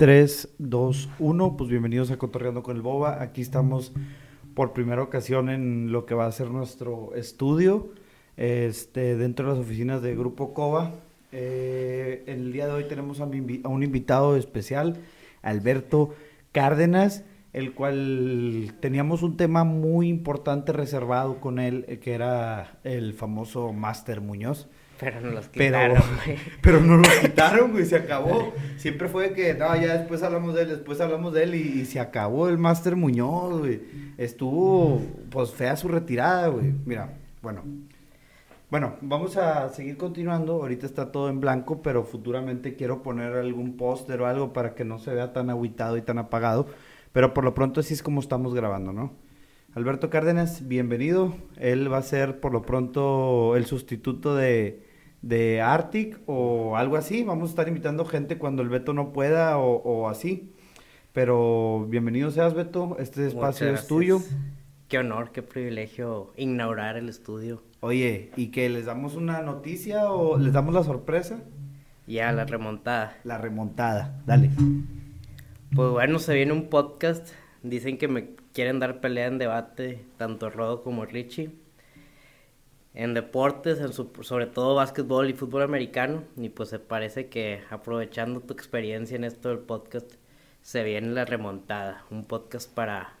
3, 2, 1. Pues bienvenidos a Cotorreando con el Boba. Aquí estamos por primera ocasión en lo que va a ser nuestro estudio, este, dentro de las oficinas de Grupo Cova. Eh, el día de hoy tenemos a, a un invitado especial, Alberto Cárdenas, el cual teníamos un tema muy importante reservado con él, eh, que era el famoso Máster Muñoz. Pero no los quitaron, güey. Pero, no los quitaron, güey, se acabó. Siempre fue que, no, ya después hablamos de él, después hablamos de él y, se acabó el Máster Muñoz, güey. Estuvo, pues, fea su retirada, güey. Mira, bueno. Bueno, vamos a seguir continuando. Ahorita está todo en blanco, pero futuramente quiero poner algún póster o algo para que no se vea tan aguitado y tan apagado. Pero por lo pronto así es como estamos grabando, ¿no? Alberto Cárdenas, bienvenido. Él va a ser por lo pronto el sustituto de, de Arctic o algo así. Vamos a estar invitando gente cuando el Beto no pueda o, así. Pero bienvenido seas, Beto. Este espacio es tuyo. Qué honor, qué privilegio inaugurar el estudio. Oye, ¿y que les damos una noticia o les damos la sorpresa? Ya, la remontada. La remontada, dale. Pues bueno, se viene un podcast. Dicen que me quieren dar pelea en debate, tanto Rodo como Richie en deportes, sobre todo básquetbol y fútbol americano. Y pues se parece que aprovechando tu experiencia en esto del podcast, se viene la remontada, un podcast para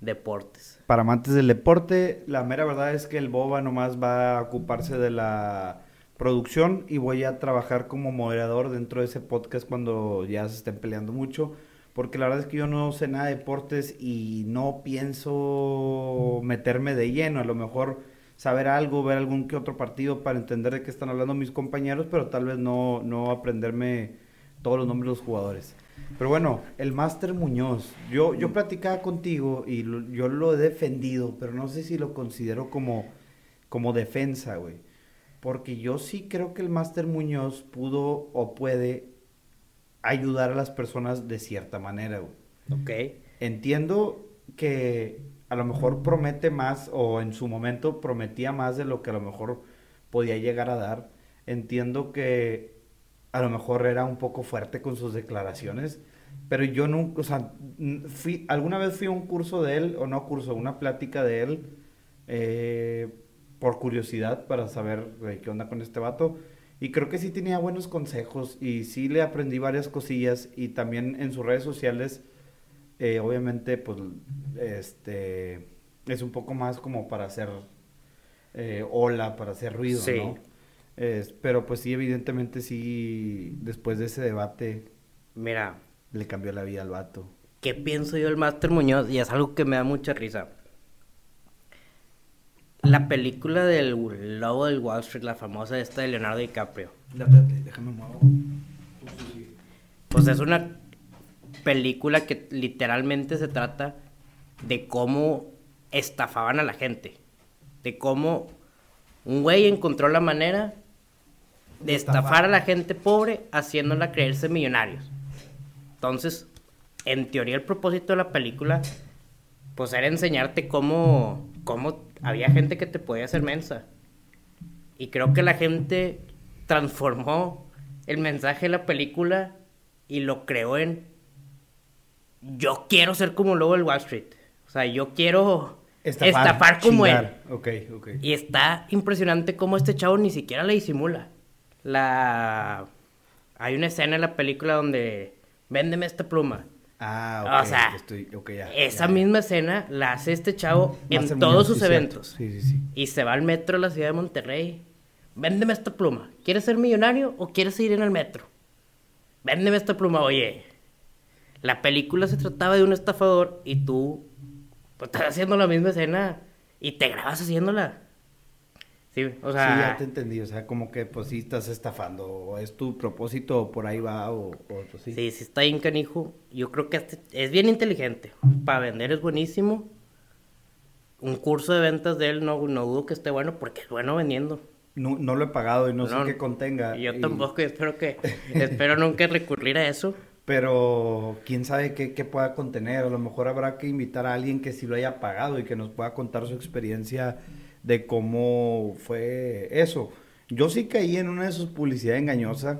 deportes. Para amantes del deporte, la mera verdad es que el Boba nomás va a ocuparse de la producción y voy a trabajar como moderador dentro de ese podcast cuando ya se estén peleando mucho. Porque la verdad es que yo no sé nada de deportes y no pienso meterme de lleno. A lo mejor saber algo, ver algún que otro partido para entender de qué están hablando mis compañeros, pero tal vez no, no aprenderme todos los nombres de los jugadores. Pero bueno, el Máster Muñoz, yo, yo platicaba contigo y yo lo he defendido, pero no sé si lo considero como, como defensa, güey. Porque yo sí creo que el Máster Muñoz pudo o puede ayudar a las personas de cierta manera, güey. Ok. Entiendo que a lo mejor promete más o en su momento prometía más de lo que a lo mejor podía llegar a dar. Entiendo que a lo mejor era un poco fuerte con sus declaraciones, pero yo nunca, o sea, fui, alguna vez fui a un curso de él, o no curso, una plática de él, eh, por curiosidad, para saber qué onda con este vato. Y creo que sí tenía buenos consejos y sí le aprendí varias cosillas y también en sus redes sociales eh, obviamente, pues, este, es un poco más como para hacer eh, ola, para hacer ruido, ¿no? pero pues sí, evidentemente sí, después de ese debate, mira, le cambió la vida al vato. ¿Qué pienso yo del Master Muñoz? Y es algo que me da mucha risa. La película del Lobo del Wall Street, la famosa esta de Leonardo DiCaprio. déjame mover. Pues es una película que literalmente se trata de cómo estafaban a la gente. De cómo un güey encontró la manera de estafar a la gente pobre haciéndola creerse millonarios. Entonces, en teoría el propósito de la película pues era enseñarte cómo, cómo había gente que te podía hacer mensa. Y creo que la gente transformó el mensaje de la película y lo creó en yo quiero ser como luego el Wall Street. O sea, yo quiero estafar, como él. Y está impresionante cómo este chavo ni siquiera le disimula. La... Hay una escena en la película donde véndeme esta pluma. Ah, ok. O sea, esa misma escena la hace este chavo en todos sus eventos. Sí, sí, sí. Y se va al metro de la ciudad de Monterrey. Véndeme esta pluma. ¿Quieres ser millonario o quieres ir en el metro? Véndeme esta pluma. Oye, la película se trataba de un estafador y tú pues, estás haciendo la misma escena y te grabas haciéndola. Sí, o sea... Sí, ya te entendí, o sea, como que pues sí estás estafando, o es tu propósito, o por ahí va, o, pues sí. Sí, sí está bien canijo. Yo creo que este es bien inteligente. Para vender es buenísimo. Un curso de ventas de él no, no dudo que esté bueno porque es bueno vendiendo. No, no lo he pagado y no, sé qué contenga. Yo tampoco, espero que, espero nunca recurrir a eso pero quién sabe qué, pueda contener. A lo mejor habrá que invitar a alguien que sí lo haya pagado y que nos pueda contar su experiencia de cómo fue eso. Yo sí caí en una de sus publicidades engañosas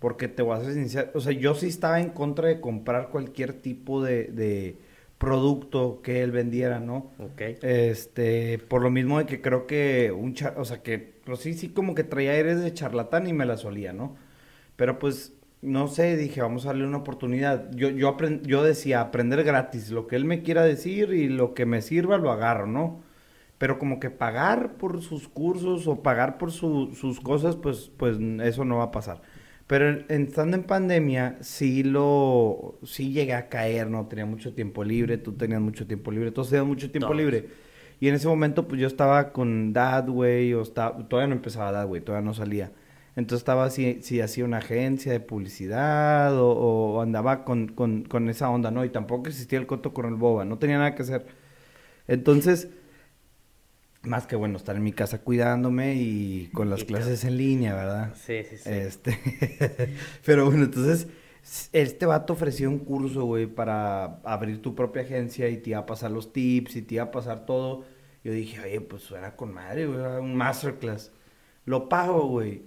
Porque te voy a ser sincero, o sea, yo sí estaba en contra de comprar cualquier tipo de, de producto que él vendiera, ¿no? Ok. Este, por lo mismo de que creo que un char, o sea, que pues sí, sí como que traía aires de charlatán y me la solía, ¿no? Pero pues, no sé, dije, vamos a darle una oportunidad. Yo, yo, aprend- yo decía, aprender gratis, lo que él me quiera decir y lo que me sirva lo agarro, ¿no? Pero como que pagar por sus cursos o pagar por su- sus cosas, pues, pues eso no va a pasar. Pero en- estando en pandemia, sí lo, sí llegué a caer, ¿no? Tenía mucho tiempo libre, tú tenías mucho tiempo libre, todos tenían mucho tiempo Todos. libre. Y en ese momento, pues yo estaba con Dad, güey, o estaba, todavía no empezaba Dad, güey, todavía no salía. Entonces estaba así, si hacía una agencia de publicidad o, o andaba con, con, con esa onda, ¿no? Y tampoco existía el coto con el boba, no tenía nada que hacer. Entonces, más que bueno, estar en mi casa cuidándome y con las Y clases en línea, ¿verdad? Sí, sí, sí. Este, pero bueno, entonces, este vato ofreció un curso, güey, para abrir tu propia agencia y te iba a pasar los tips y te iba a pasar todo. Yo dije, oye, pues suena con madre, güey, un masterclass. Lo pago, güey.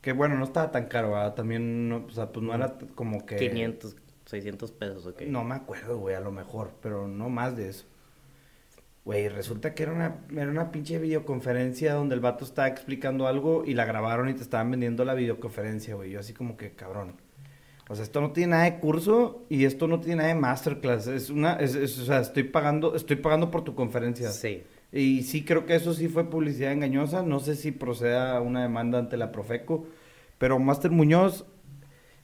Que bueno, no estaba tan caro, ¿verdad? También, no, o sea, pues no era como que... 500, 600 pesos, ok. No me acuerdo, güey, a lo mejor, pero no más de eso. Güey, resulta que era una, era una pinche videoconferencia donde el vato estaba explicando algo y la grabaron y te estaban vendiendo la videoconferencia, güey. Yo así como que, cabrón. O sea, esto no tiene nada de curso y esto no tiene nada de masterclass. Es una, es, es- o sea, estoy pagando, estoy pagando por tu conferencia. Sí. Y sí creo que eso sí fue publicidad engañosa. No sé si proceda una demanda ante la Profeco. Pero Master Muñoz,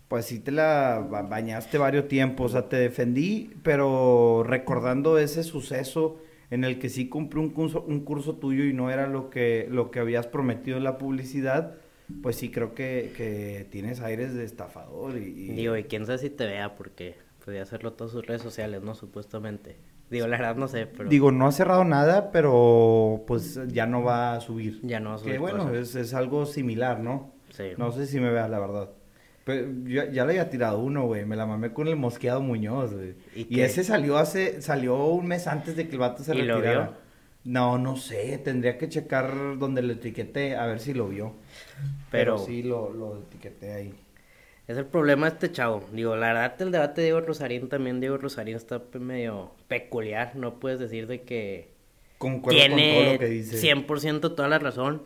pues sí te la ba- bañaste varios tiempos. O sea, te defendí, pero recordando ese suceso en el que sí cumplí un curso, un curso tuyo y no era lo que, lo que habías prometido en la publicidad, pues sí creo que, que tienes aires de estafador. Y, y- Digo, y quién sabe si te vea, porque podía hacerlo todas sus redes sociales, ¿no? Supuestamente. Digo, la verdad no sé, pero Digo, no ha cerrado nada, pero pues ya no va a subir. ya no va a subir Que bueno, es, es algo similar, ¿no? Sí. No sé si me vea, la verdad. Pero yo ya le había tirado uno, güey. Me la mamé con el mosqueado Muñoz, güey. ¿Y ese salió hace, salió un mes antes de que el vato se ¿Y lo retirara. vio? No, no sé. Tendría que checar donde lo etiqueté a ver si lo vio. Pero, Pero- sí lo, lo etiqueté ahí. Es el problema de este chavo. Digo, la verdad, el debate de Diego Rosarín también, Diego Rosarín está medio peculiar. No puedes decir de que Concuerdo con todo tiene lo que dice. 100% toda la razón.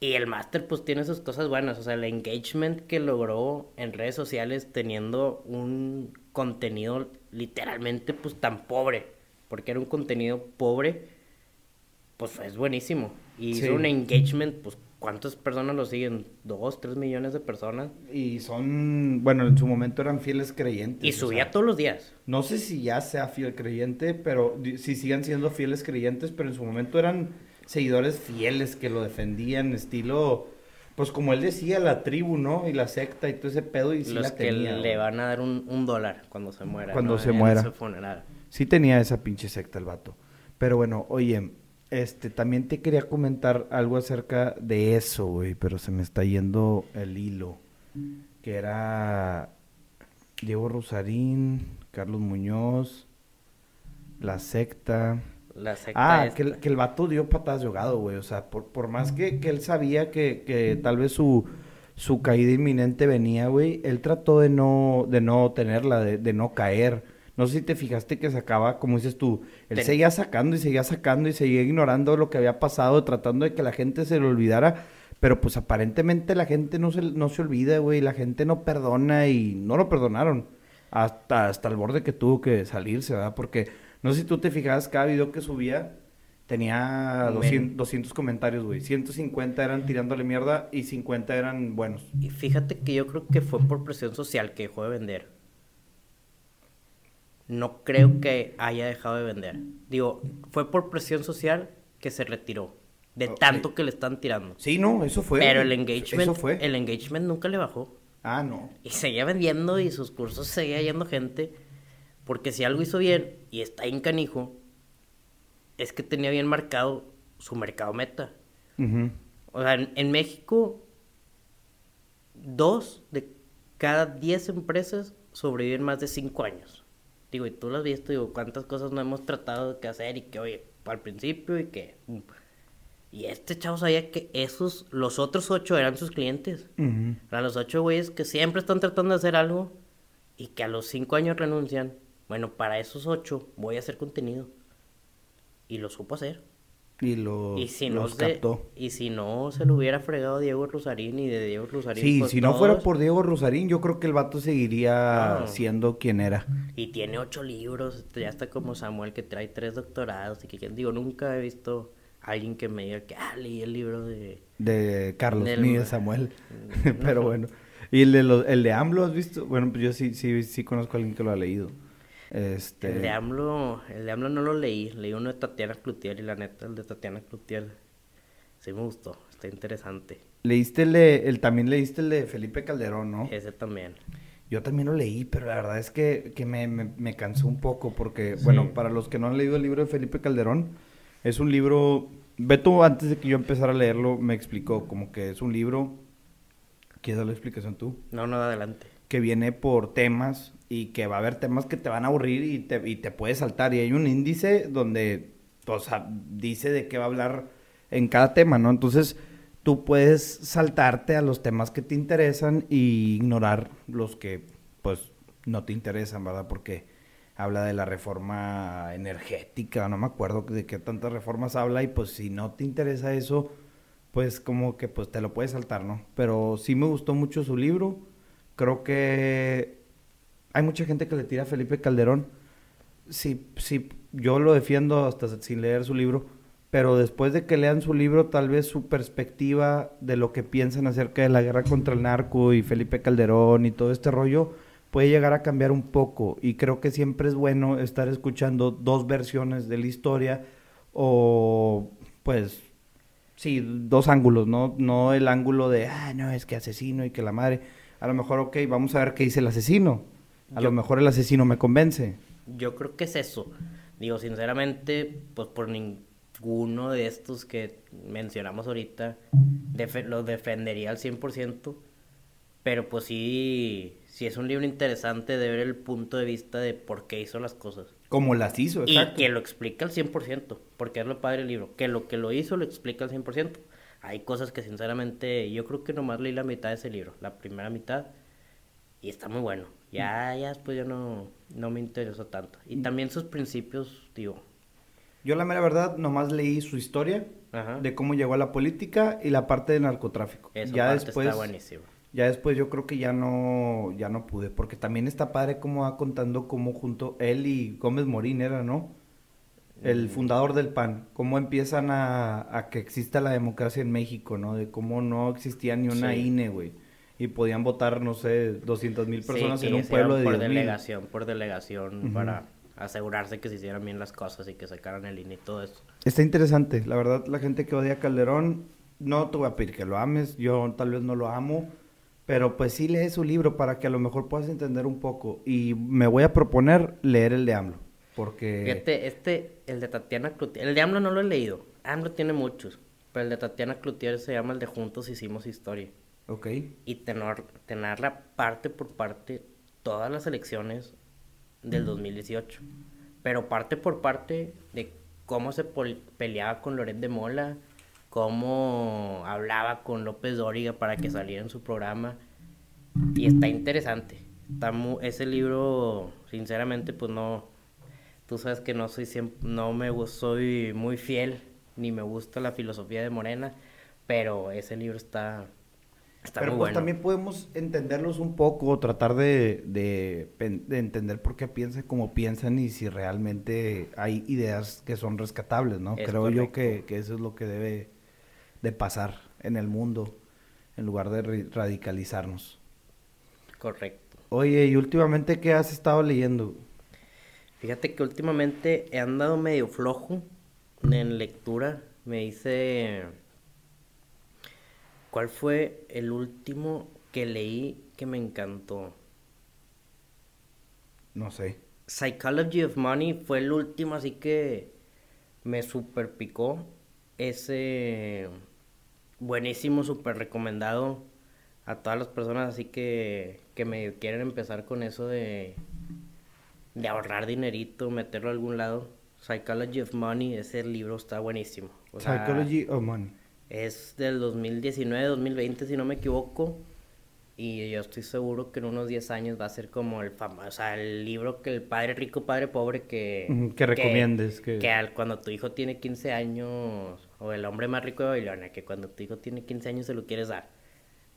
Y el máster pues tiene sus cosas buenas. O sea, el engagement que logró en redes sociales teniendo un contenido literalmente pues tan pobre. Porque era un contenido pobre. Pues es buenísimo. Y Sí. hizo un engagement, pues ¿cuántas personas lo siguen? ¿Dos, tres millones de personas? Y son, bueno, en su momento eran fieles creyentes. Y o subía sea, todos los días. No sé si ya sea fiel creyente, pero si sigan siendo fieles creyentes, pero en su momento eran seguidores fieles que lo defendían, estilo, pues como él decía, la tribu, ¿no? Y la secta y todo ese pedo, y sí los la que tenía. le van a dar un, un dólar cuando se muera. Cuando ¿no? se En muera. su funeral. Sí tenía esa pinche secta el vato. Pero bueno, oye, este, también te quería comentar algo acerca de eso, güey, pero se me está yendo el hilo. Que era Diego Rosarín, Carlos Muñoz, la secta. La secta Ah, esta. que el, que el vato dio patadas de ahogado, güey. O sea, por, por más que, que él sabía que, que tal vez su, su caída inminente venía, güey, él trató de no, de no tenerla, de, de no caer. No sé si te fijaste que sacaba, como dices tú, él Ten- seguía sacando y seguía sacando y seguía ignorando lo que había pasado, tratando de que la gente se lo olvidara. Pero pues aparentemente la gente no se, no se olvida, güey. La gente no perdona y no lo perdonaron. Hasta, hasta el borde que tuvo que salirse, ¿verdad? Porque no sé si tú te fijabas, cada video que subía tenía Men. 200, 200 comentarios, güey. 150 eran tirándole mierda y 50 eran buenos. Y fíjate que yo creo que fue por presión social que dejó de vender. No creo que haya dejado de vender. Digo, fue por presión social que se retiró. De tanto que le están tirando. Sí, no, eso fue. Pero el engagement, Eso fue. el engagement nunca le bajó. Ah, no. Y seguía vendiendo y sus cursos seguía yendo gente. Porque si algo hizo bien y está en canijo, es que tenía bien marcado su mercado meta. O sea, en, en México, dos de cada diez empresas sobreviven más de cinco años. Digo, y tú lo has visto, digo, cuántas cosas no hemos tratado de que hacer y que, oye, al principio y que... Y este chavo sabía que esos, los otros ocho eran sus clientes. Ujú. A los ocho güeyes que siempre están tratando de hacer algo y que a los cinco años renuncian. Bueno, para esos ocho voy a hacer contenido. Y lo supo hacer. Y lo, Y si, no se, captó. y si no se lo hubiera fregado Diego Rosarín y de Diego Rosarín. Sí, pues, si no fuera por Diego Rosarín, yo creo que el vato seguiría No. siendo quien era. Y tiene ocho libros, ya está como Samuel que trae tres doctorados y que digo, nunca he visto a alguien que me diga que ah, leí el libro de... De Carlos, Del- ni de Samuel. Pero bueno. ¿Y el de, los- el de AMLO has visto? Bueno, pues yo sí, sí, sí conozco a alguien que lo ha leído. Este... El de AMLO, el de AMLO no lo leí, leí uno de Tatiana Cloutier y la neta, el de Tatiana Cloutier sí me gustó, está interesante. Leíste el de... El, también leíste el de Felipe Calderón, ¿no? Ese también. Yo también lo leí, pero la verdad es que, que me, me, me cansó un poco porque, bueno, para los que no han leído el libro de Felipe Calderón, es un libro... Beto, antes de que yo empezara a leerlo, me explicó como que es un libro... ¿Quieres dar la explicación tú? No, no, adelante. que viene por temas y que va a haber temas que te van a aburrir y te, y te puedes saltar. Y hay un índice donde, o sea, dice de qué va a hablar en cada tema, ¿no? Entonces, tú puedes saltarte a los temas que te interesan y ignorar los que, pues, no te interesan, ¿verdad? Porque habla de la reforma energética, no me acuerdo de qué tantas reformas habla y pues si no te interesa eso, pues como que pues te lo puedes saltar, ¿no? Pero sí me gustó mucho su libro. Creo que hay mucha gente que le tira a Felipe Calderón. Sí, sí, yo lo defiendo hasta sin leer su libro, pero después de que lean su libro, tal vez su perspectiva de lo que piensan acerca de la guerra contra el narco y Felipe Calderón y todo este rollo puede llegar a cambiar un poco. Y creo que siempre es bueno estar escuchando dos versiones de la historia o pues Sí, dos ángulos, ¿no? No el ángulo de, ah, no, es que asesino y que la madre. A lo mejor, ok, vamos a ver qué dice el asesino. A Yo- lo mejor el asesino me convence. Yo creo que es eso. Digo, sinceramente, pues por ninguno de estos que mencionamos ahorita defe- los defendería al 100%, pero pues sí, sí es un libro interesante de ver el punto de vista de por qué hizo las cosas. Como las hizo, Y exacto. que lo explica al 100%, porque es lo padre del libro, que lo que lo hizo lo explica al 100%. Hay cosas que sinceramente yo creo que nomás leí la mitad de ese libro, la primera mitad, y está muy bueno. Ya, ya después ya no, no me interesó tanto. Y también sus principios, digo, Yo la mera verdad nomás leí su historia Ajá. de cómo llegó a la política y la parte del narcotráfico. esa ya parte después, está buenísima. ya después yo creo que ya no, ya no pude, porque también está padre cómo va contando cómo junto él y Gómez Morín era, ¿no? Mm. El fundador del PAN, cómo empiezan a, a que exista la democracia en México, ¿no? De cómo no existía ni una Sí. INE, güey. Y podían votar, no sé, 200 mil personas Sí, en un pueblo de por 10 mil. delegación, por delegación, Ujú. para asegurarse que se hicieran bien las cosas y que sacaran el INE y todo eso. Está interesante, la verdad, la gente que odia a Calderón, no te voy a pedir que lo ames, yo tal vez no lo amo, pero pues sí lee su libro para que a lo mejor puedas entender un poco. Y me voy a proponer leer el de AMLO, porque... Fíjate, este, el de Tatiana Cloutier, el de AMLO no lo he leído. AMLO tiene muchos, pero el de Tatiana Cloutier se llama el de Juntos Hicimos Historia. Ok. Y tener, tenerla parte por parte todas las elecciones del 2018. Pero parte por parte de cómo se peleaba con Loret de Mola, cómo hablaba con López Dóriga para que saliera en su programa. Y está interesante. Está ese libro, sinceramente, pues no. Tú sabes que no soy siempre, no me soy muy fiel, ni me gusta la filosofía de Morena, pero ese libro está, está Pero muy pues bueno. también podemos entenderlos un poco, tratar de, de, pen- de entender por qué piensan como piensan y si realmente hay ideas que son rescatables, ¿no? Es Creo yo que, que eso es lo que debe de pasar en el mundo en lugar de radicalizarnos. Correcto. Oye, y últimamente, ¿qué has estado leyendo? Fíjate que últimamente he andado medio flojo en lectura. Me hice... ¿Cuál fue el último que leí que me encantó? No sé. Psychology of Money fue el último, así que me super picó. Ese buenísimo, súper recomendado a todas las personas, así que, que me quieren empezar con eso de, de ahorrar dinerito, meterlo a algún lado. Psychology of Money, ese libro está buenísimo. O sea, Psychology of Money. Es del 2019, 2020, si no me equivoco. Y yo estoy seguro que en unos 10 años va a ser como el famoso, o sea, el libro que el padre rico, padre pobre que... Que recomiendes, que- Que al- cuando tu hijo tiene 15 años, o el hombre más rico de Babilonia, que cuando tu hijo tiene 15 años se lo quieres dar.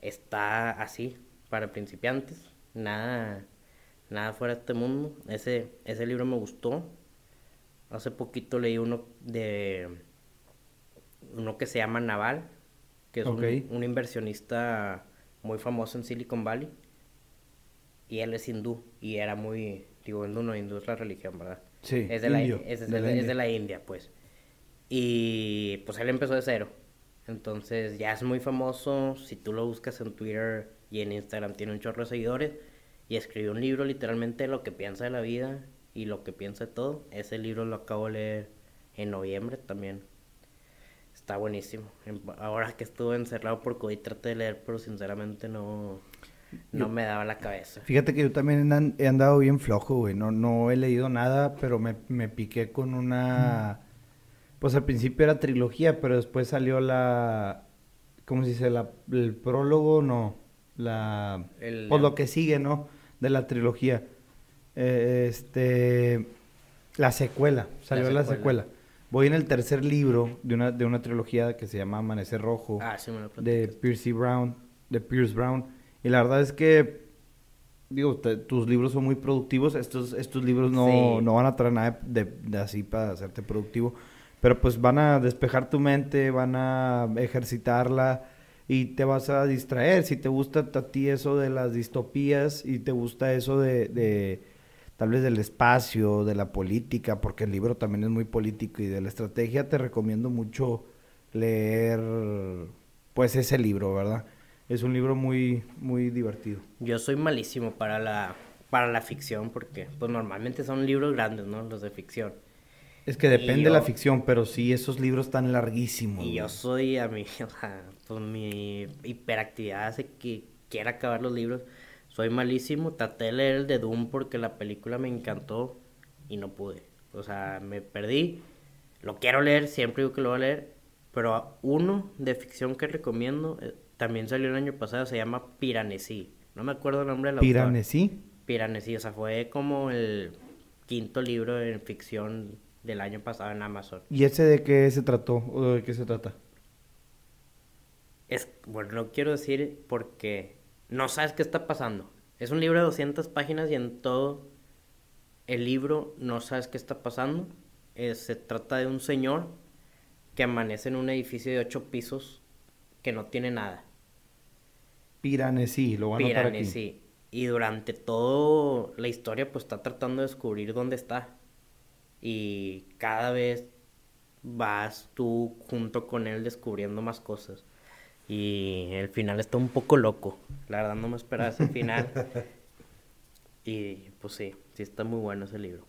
Está así, para principiantes. Nada, nada fuera de este mundo. Ese, ese libro me gustó. Hace poquito leí uno de uno que se llama Naval, que es un- inversionista muy famoso en Silicon Valley. Y él es hindú y era muy, digo, hindú no, hindú es la religión, ¿verdad? Sí, es de, la, es, es de de la la- es India. de la India, pues. Y pues él empezó de cero. Entonces ya es muy famoso. Si tú lo buscas en Twitter y en Instagram, tiene un chorro de seguidores. Y escribió un libro literalmente de lo que piensa de la vida y lo que piensa de todo. Ese libro lo acabo de leer en noviembre también. Está buenísimo. En- Ahora que estuve encerrado por COVID traté de leer, pero sinceramente no, no me daba la cabeza. Fíjate que yo también he andado bien flojo, güey. No, no he leído nada, pero me, me piqué con una... Pues al principio era trilogía, pero después salió la... ¿Cómo se dice? La, el prólogo, no. La... El- Pues lo que sigue, ¿no? De la trilogía. Eh, este... La secuela. Salió la secuela. secuela. Voy en el tercer libro de una, de una trilogía que se llama Amanecer Rojo Ah, sí me lo de. Pierce Brown, de Pierce Brown. Y la verdad es que, digo, te- tus libros son muy productivos. Estos, estos libros no, Sí. no van a traer nada de, de así para hacerte productivo. Pero pues van a despejar tu mente, van a ejercitarla y te vas a distraer. Si te gusta a ti eso de las distopías y te gusta eso de, de tal vez del espacio, de la política, porque el libro también es muy político y de la estrategia, te recomiendo mucho leer pues ese libro, ¿verdad? Es un libro muy muy divertido. Yo soy malísimo para la, para la ficción porque pues normalmente son libros grandes, ¿no? Los de ficción. Es que depende de la ficción, pero sí esos libros tan larguísimos. Y yo soy a mí, o sea, pues mi hiperactividad hace que quiera acabar los libros. Soy malísimo, traté de leer el de Doom porque la película me encantó y no pude. O sea, me perdí. Lo quiero leer, siempre digo que lo voy a leer. Pero uno de ficción que recomiendo, eh, también salió el año pasado, se llama Piranesi. No me acuerdo el nombre del autor. Piranesi. Piranesi, o sea, fue como el quinto libro en ficción del año pasado en Amazon. ¿Y ese de qué se trató o de qué se trata? Es, bueno, no quiero decir porque no sabes qué está pasando. Es un libro de 200 páginas y en todo el libro no sabes qué está pasando. Eh, se trata de un señor que amanece en un edificio de 8 pisos que no tiene nada. Piranesi, lo voy a aquí. Piranesi. Y durante toda la historia pues está tratando de descubrir dónde está. Y cada vez vas tú junto con él descubriendo más cosas. Y el final está un poco loco. La verdad no me esperaba ese final. y pues sí, sí está muy bueno ese libro.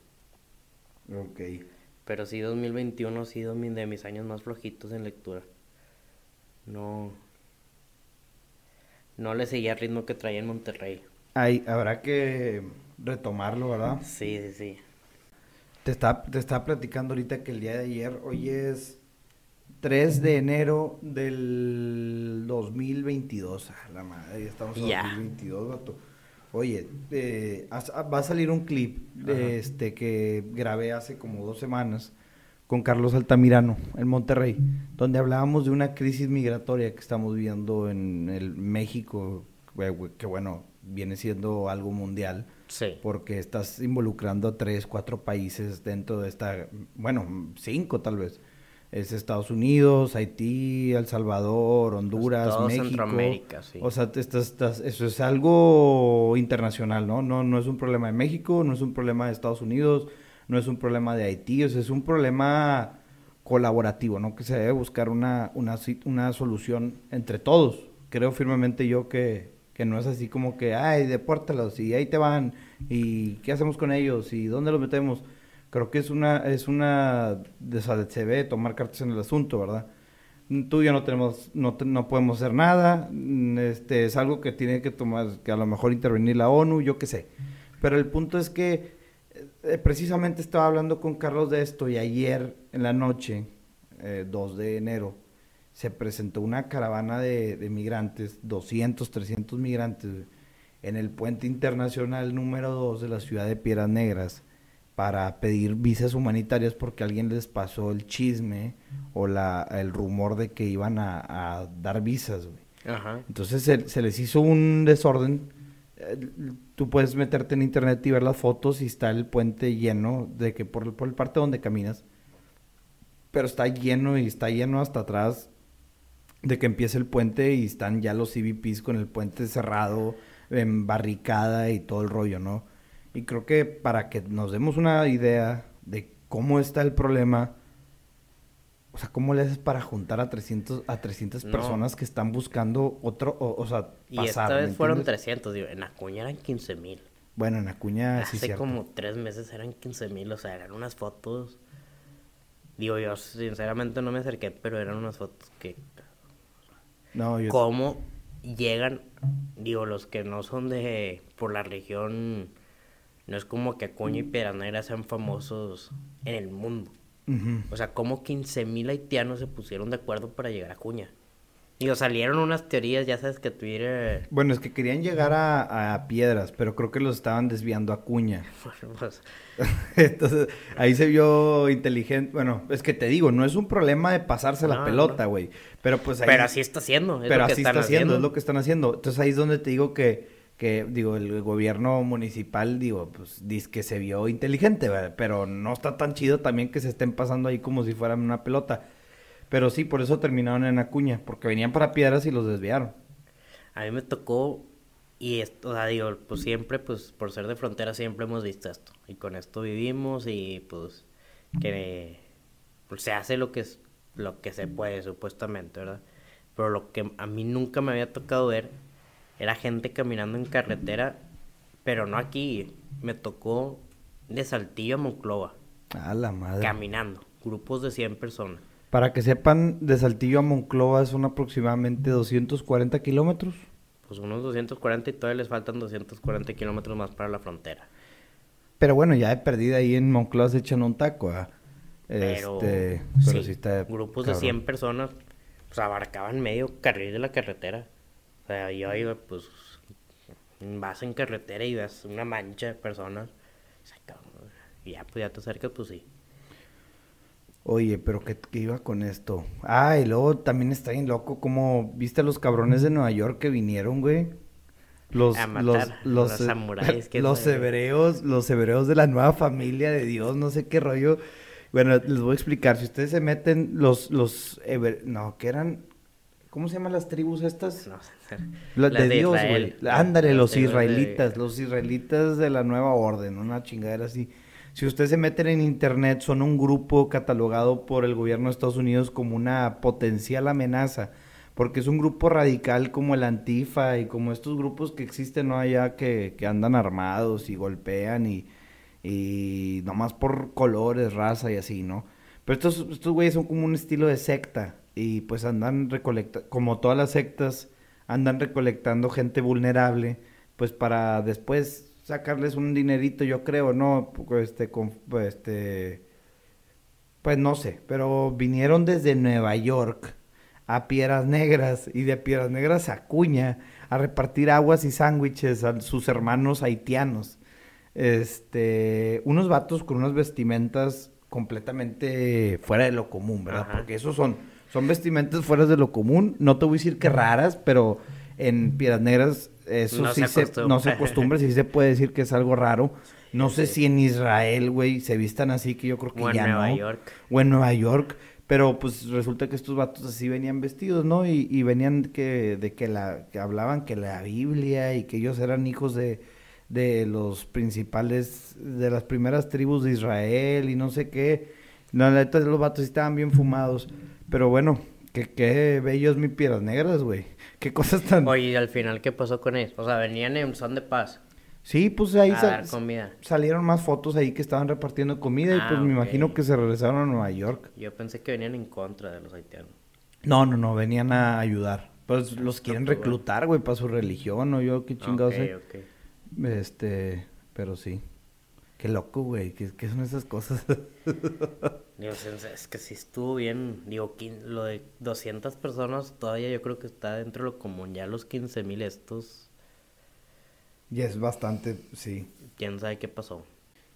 Ok. Pero sí, 2021 ha sido de mis años más flojitos en lectura. No. No le seguía el ritmo que traía en Monterrey. Ahí habrá que retomarlo, ¿verdad? Sí, sí, sí. Te estaba, te estaba platicando ahorita que el día de ayer, hoy es 3 de enero del 2022. Ah, la madre, ya estamos en Ya. 2022, vato. Oye, eh, has- va a salir un clip de este que grabé hace como dos semanas con Carlos Altamirano en Monterrey, donde hablábamos de una crisis migratoria que estamos viendo en el México, que, que bueno, viene siendo algo mundial Sí. porque estás involucrando a tres, cuatro países dentro de esta, bueno, cinco tal vez. Es Estados Unidos, Haití, El Salvador, Honduras, todo México. Centroamérica, sí. O sea, te estás, estás- eso es algo internacional, ¿no? ¿no? No es un problema de México, no es un problema de Estados Unidos, no es un problema de Haití, o sea, es un problema colaborativo, ¿no? Que se debe buscar una, una, una solución entre todos. Creo firmemente yo que, que no es así como que, ay, depórtalos y ahí te van y qué hacemos con ellos y dónde los metemos. Creo que es una, es una, o se debe tomar cartas en el asunto, ¿verdad? Tú y yo no tenemos, no, no podemos hacer nada, mm, este, es algo que tiene que tomar, que a lo mejor intervenir la ONU, yo qué sé. Pero el punto es que eh, precisamente estaba hablando con Carlos de esto y ayer en la noche eh, 2 de enero, se presentó una caravana de, migrantes, 200, 300 migrantes, en el puente internacional número 2 de la ciudad de Piedras Negras para pedir visas humanitarias porque alguien les pasó el chisme o la, el rumor de que iban a, a dar visas, güey. Ajá. Entonces se, se les hizo un desorden. Eh, Tú puedes meterte en internet y ver las fotos y está el puente lleno de que por, el- por el parte donde caminas. Pero está lleno y está lleno hasta atrás de que empiece el puente y están ya los CBPs con el puente cerrado, en barricada y todo el rollo, ¿no? Y creo que para que nos demos una idea de cómo está el problema, o sea, ¿cómo le haces para juntar a 300, a 300 No. personas que están buscando otro, o, o sea, Y pasar? esta ¿me vez fueron entiendes? 300, digo, en Acuña eran 15 mil. Bueno, en Acuña sí Hace como tres meses eran 15 mil, o sea, eran unas fotos. Digo, yo sinceramente no me acerqué, pero eran unas fotos que. No, yo... ¿Cómo llegan? Digo, los que no son de. por la región. No es como que Acuña y Piedras Negras sean famosos en el mundo. O sea, como 15 mil haitianos se pusieron de acuerdo para llegar a Acuña. Digo, salieron unas teorías, ya sabes que Twitter. Bueno, es que querían llegar a, a Piedras, pero creo que los estaban desviando a Acuña. Bueno, pues. Entonces, ahí se vio inteligente. Bueno, es que te digo, no es un problema de pasarse la pelota, no. güey. Pero pues ahí... Pero así está haciendo. Es pero lo que así están está haciendo. es lo que están haciendo. Entonces ahí es donde te digo que, que digo, el gobierno municipal, digo, pues dice que se vio inteligente, ¿verdad? pero no está tan chido también que se estén pasando ahí como si fueran una pelota. Pero sí, por eso terminaron en Acuña, porque venían para Piedras y los desviaron. A mí me tocó, y esto, digo, pues siempre, pues por ser de frontera, siempre hemos visto esto. Y con esto vivimos y pues que pues, se hace lo que, es, lo que se puede, supuestamente, ¿verdad? Pero lo que a mí nunca me había tocado ver era gente caminando en carretera, pero no aquí. Me tocó de Saltillo a Monclova, A la madre. caminando, grupos de 100 personas. Para que sepan, de Saltillo a Monclova son aproximadamente 240 kilómetros. Pues unos 240 y todavía les faltan 240 kilómetros más para la frontera. Pero bueno, ya de perdida ahí en Monclova se echan un taco, ¿ah? Pero, Este, pero sí, está grupos de cabrón. 100 personas pues abarcaban medio carril de la carretera. O sea, yo iba pues vas en carretera y ves una mancha de personas. Y ya pues ya te acercas, pues sí. Oye, pero ¿qué, qué iba con esto? Ah, y luego también está bien loco como, ¿viste a los cabrones de Nueva York que vinieron, güey? Los, A matar los, los, los samuráis que los hebreos, los hebreos de la nueva familia de Dios, no sé qué rollo. Bueno, les voy a explicar. Si ustedes se meten, los, los, hebre- no, que eran, ¿cómo se llaman las tribus estas? No Las de, Dios, güey. Ándale, los de- israelitas, los israelitas de la nueva orden, una chingadera así. Si ustedes se meten en internet, son un grupo catalogado por el gobierno de Estados Unidos como una potencial amenaza, porque es un grupo radical como el Antifa y como estos grupos que existen ¿no? allá que, que andan armados y golpean y, y nomás por colores, raza y así, ¿no? Pero estos, estos güeyes son como un estilo de secta y pues andan recolectando, como todas las sectas, andan recolectando gente vulnerable, pues para después sacarles un dinerito, yo creo, ¿no? Este, con, pues, este, pues no sé, pero vinieron desde Nueva York a Piedras Negras y de Piedras Negras a Acuña a repartir aguas y sándwiches a sus hermanos haitianos. Este, unos vatos con unas vestimentas completamente fuera de lo común, ¿verdad? Ajá. Porque esos son, son vestimentas fuera de lo común. No te voy a decir que raras, pero en Piedras Negras eso No sí se se, no se acostumbra, sí se puede decir que es algo raro. No sé si en Israel, güey, se vistan así, que yo creo que O en ya Nueva no. York. O en Nueva York. Pero pues resulta que estos vatos así venían vestidos, ¿no? Y, y venían que, de que la, que hablaban que la Biblia y que ellos eran hijos de, de los principales, de las primeras tribus de Israel y no sé qué. La neta, los vatos sí estaban bien fumados. Pero bueno, que qué bellos mi piedras negras, güey. Qué cosas tan... Oye, ¿y al final qué pasó con ellos? O sea, venían en son de paz. Sí, pues ahí a sal- dar comida. salieron más fotos ahí que estaban repartiendo comida y Ah, pues me imagino que se regresaron a Nueva York. Yo pensé que venían en contra de los haitianos. No, no, no, venían a ayudar. Pues los quieren reclutar, güey, para su religión, o yo qué chingados Ok, sé. ok. Este, pero sí. Qué loco, güey. ¿Qué, qué son esas cosas? Digo, es que sí estuvo bien. Digo, lo de 200 personas todavía yo creo que está dentro de lo común. Ya los 15 mil estos, y es bastante, sí. quién sabe qué pasó.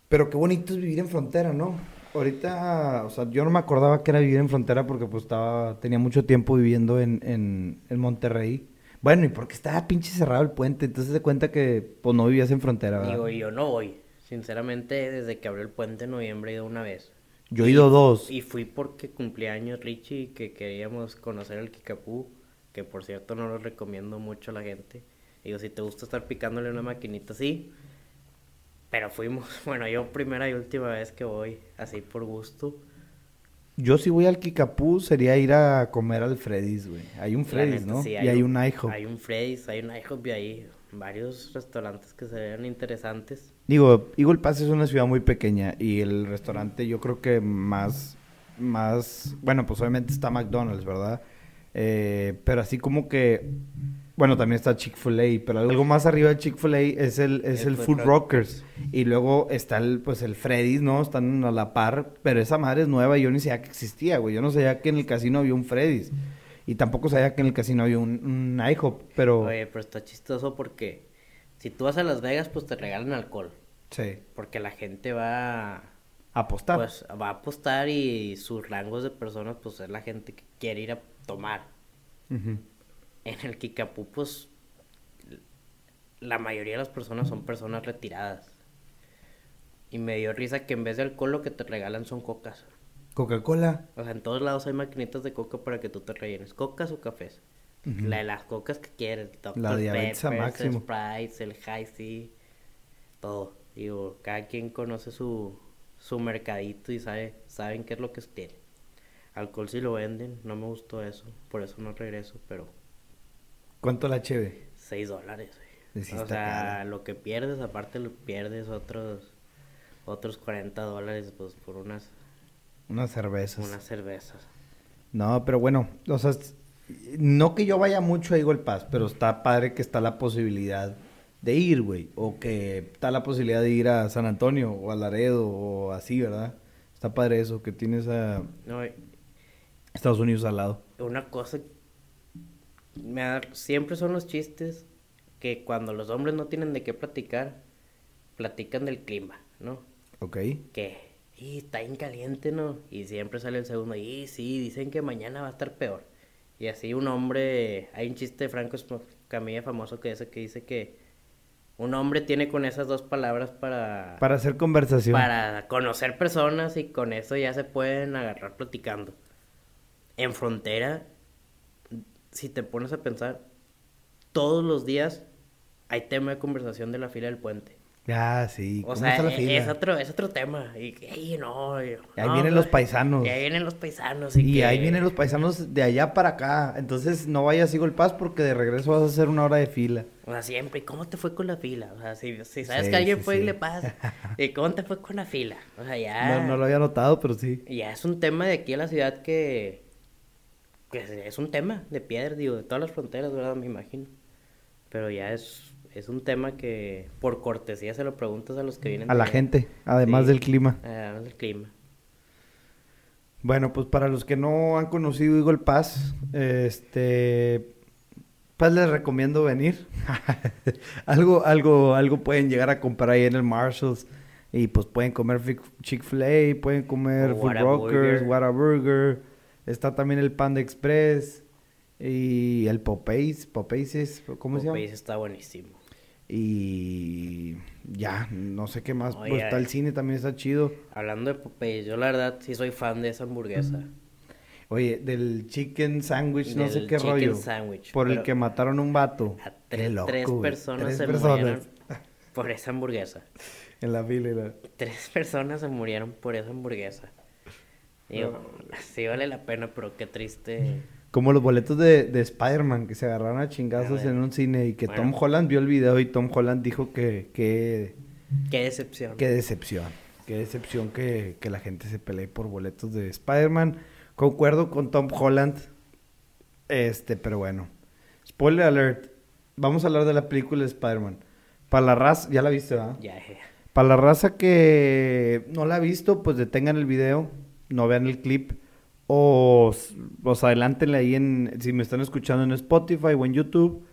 Pero qué bonito es vivir en frontera, ¿no? Ahorita, o sea, yo no me acordaba que era vivir en frontera porque pues estaba, tenía mucho tiempo viviendo en, en, en Monterrey. Bueno, y porque estaba pinche cerrado el puente, entonces te cuenta que pues no vivías en frontera, ¿verdad? Digo, yo no voy. Sinceramente, desde que abrió el puente en noviembre he ido una vez. Yo he ido dos. Y fui porque cumplía años Richie y que queríamos conocer el Kikapú, que por cierto no lo recomiendo mucho a la gente. Digo, si te gusta estar picándole una maquinita, sí. Pero fuimos, bueno, yo primera y última vez que voy, así por gusto. Yo si voy al Kikapú sería ir a comer al Freddy's, güey. Hay un Freddy's, neta, ¿no? sí, y hay un IHOP. Hay un Freddy's, hay un IHOP y hay varios restaurantes que se ven interesantes. Digo, Eagle Pass es una ciudad muy pequeña y el restaurante yo creo que más, más, bueno, pues obviamente está McDonald's, ¿verdad? Eh, pero así como que, bueno, también está Chick-fil-A, pero algo más arriba de Chick-fil-A es el, es El el, Food. Rockers. Y luego está el, pues el Freddy's, ¿no? Están a la par, pero esa madre es nueva y yo ni sabía que existía, güey. Yo no sabía que en el casino había un Freddy's. Y tampoco sabía que en el casino había un, un IHOP, pero... Oye, pero está chistoso porque si tú vas a Las Vegas, pues te regalan alcohol. Sí. Porque la gente va Apostar. Pues va a apostar y sus rangos de personas, pues es la gente que quiere ir a tomar. En el Kikapú, pues la mayoría de las personas son personas retiradas. Y me dio risa que en vez de alcohol lo que te regalan son cocas. Coca-Cola. O sea, en todos lados hay maquinitas de coca para que tú te rellenes. ¿Cocas o cafés? La de las cocas que quieres. Dr. La diabetes a Peppers, máximo. El Sprite, el High C, todo. Digo, cada quien conoce su, su mercadito y sabe, saben qué es lo que tiene. Alcohol sí lo venden, no me gustó eso, por eso no regreso, pero ¿Cuánto la cheve? 6 dólares. güey. O sea, cara. lo que pierdes, aparte lo pierdes otros otros 40 dólares pues por unas, Unas cervezas. unas cervezas. No, pero bueno, o sea, no que yo vaya mucho a Eagle Pass, pero está padre que está la posibilidad de ir, güey. O que está la posibilidad de ir a San Antonio o a Laredo o así, ¿verdad? Está padre eso, que tienes a No, y- Estados Unidos al lado. una cosa me da- siempre son los chistes que cuando los hombres no tienen de qué platicar platican del clima no ¿Ok? que y está bien caliente no y siempre sale el segundo y sí dicen que mañana va a estar peor y así un hombre hay un chiste de Franco Camilla famoso que ese que dice que un hombre tiene con esas dos palabras para Para hacer conversación. para conocer personas y con eso ya se pueden agarrar platicando. En frontera, si te pones a pensar, todos los días hay tema de conversación de la fila del puente. Ah, sí. O ¿Cómo sea, e- es otro, es otro tema. Y, no, y- ahí no, vienen los paisanos. Y ahí vienen los paisanos. Y, Y, que- ahí vienen los paisanos de allá para acá. Entonces no vayas Eagle Pass porque de regreso vas a hacer una hora de fila. O sea, siempre, ¿y cómo te fue con la fila? O sea, si, si sabes Sí, que alguien sí, fue sí. y le pasa, ¿y cómo te fue con la fila? O sea, ya... No, no lo había notado, pero sí. Y Ya es un tema de aquí a la ciudad que, que es un tema de piedra, digo, de todas las fronteras, ¿verdad? Me imagino. Pero ya es, es un tema que por cortesía se lo preguntas a los que vienen. A de la gente, además Sí. del clima. Además del clima. Bueno, pues para los que no han conocido Eagle Pass, este, pues les recomiendo venir. algo, algo, algo pueden llegar a comprar ahí en el Marshalls y pues pueden comer Fi- Chick-fil-A, pueden comer Food. Rockers, Whataburger, está también el Panda Express y el Popeyes, Popeyes, es- ¿cómo se llama? Popeyes está buenísimo. Y ya, no sé qué más, Oye, pues está el ay. cine también está chido. Hablando de Popeyes, yo la verdad sí soy fan de esa hamburguesa. Oye, del chicken sandwich, no sé qué chicken rollo. sandwich, por el que mataron a un vato. A Qué tres, loco, tres personas Tres se personas murieron por esa hamburguesa. En la fila. la- Tres personas se murieron por esa hamburguesa. Digo, sí vale la pena, pero qué triste. Como los boletos de, de Spider-Man que se agarraron a chingazos A en un cine y que Bueno. Tom Holland vio el video y Tom Holland dijo que, que, Qué decepción. qué decepción. Qué decepción que, que la gente se pelee por boletos de Spider-Man. Concuerdo con Tom Holland. Este, pero bueno. Spoiler alert. Vamos a hablar de la película de Spider-Man. Para la raza, ya la viste, ¿verdad? Ya, eh. Para la raza que no la ha visto, pues detengan el video, no vean el clip. O os adelántenle ahí en, si me están escuchando en Spotify o en YouTube.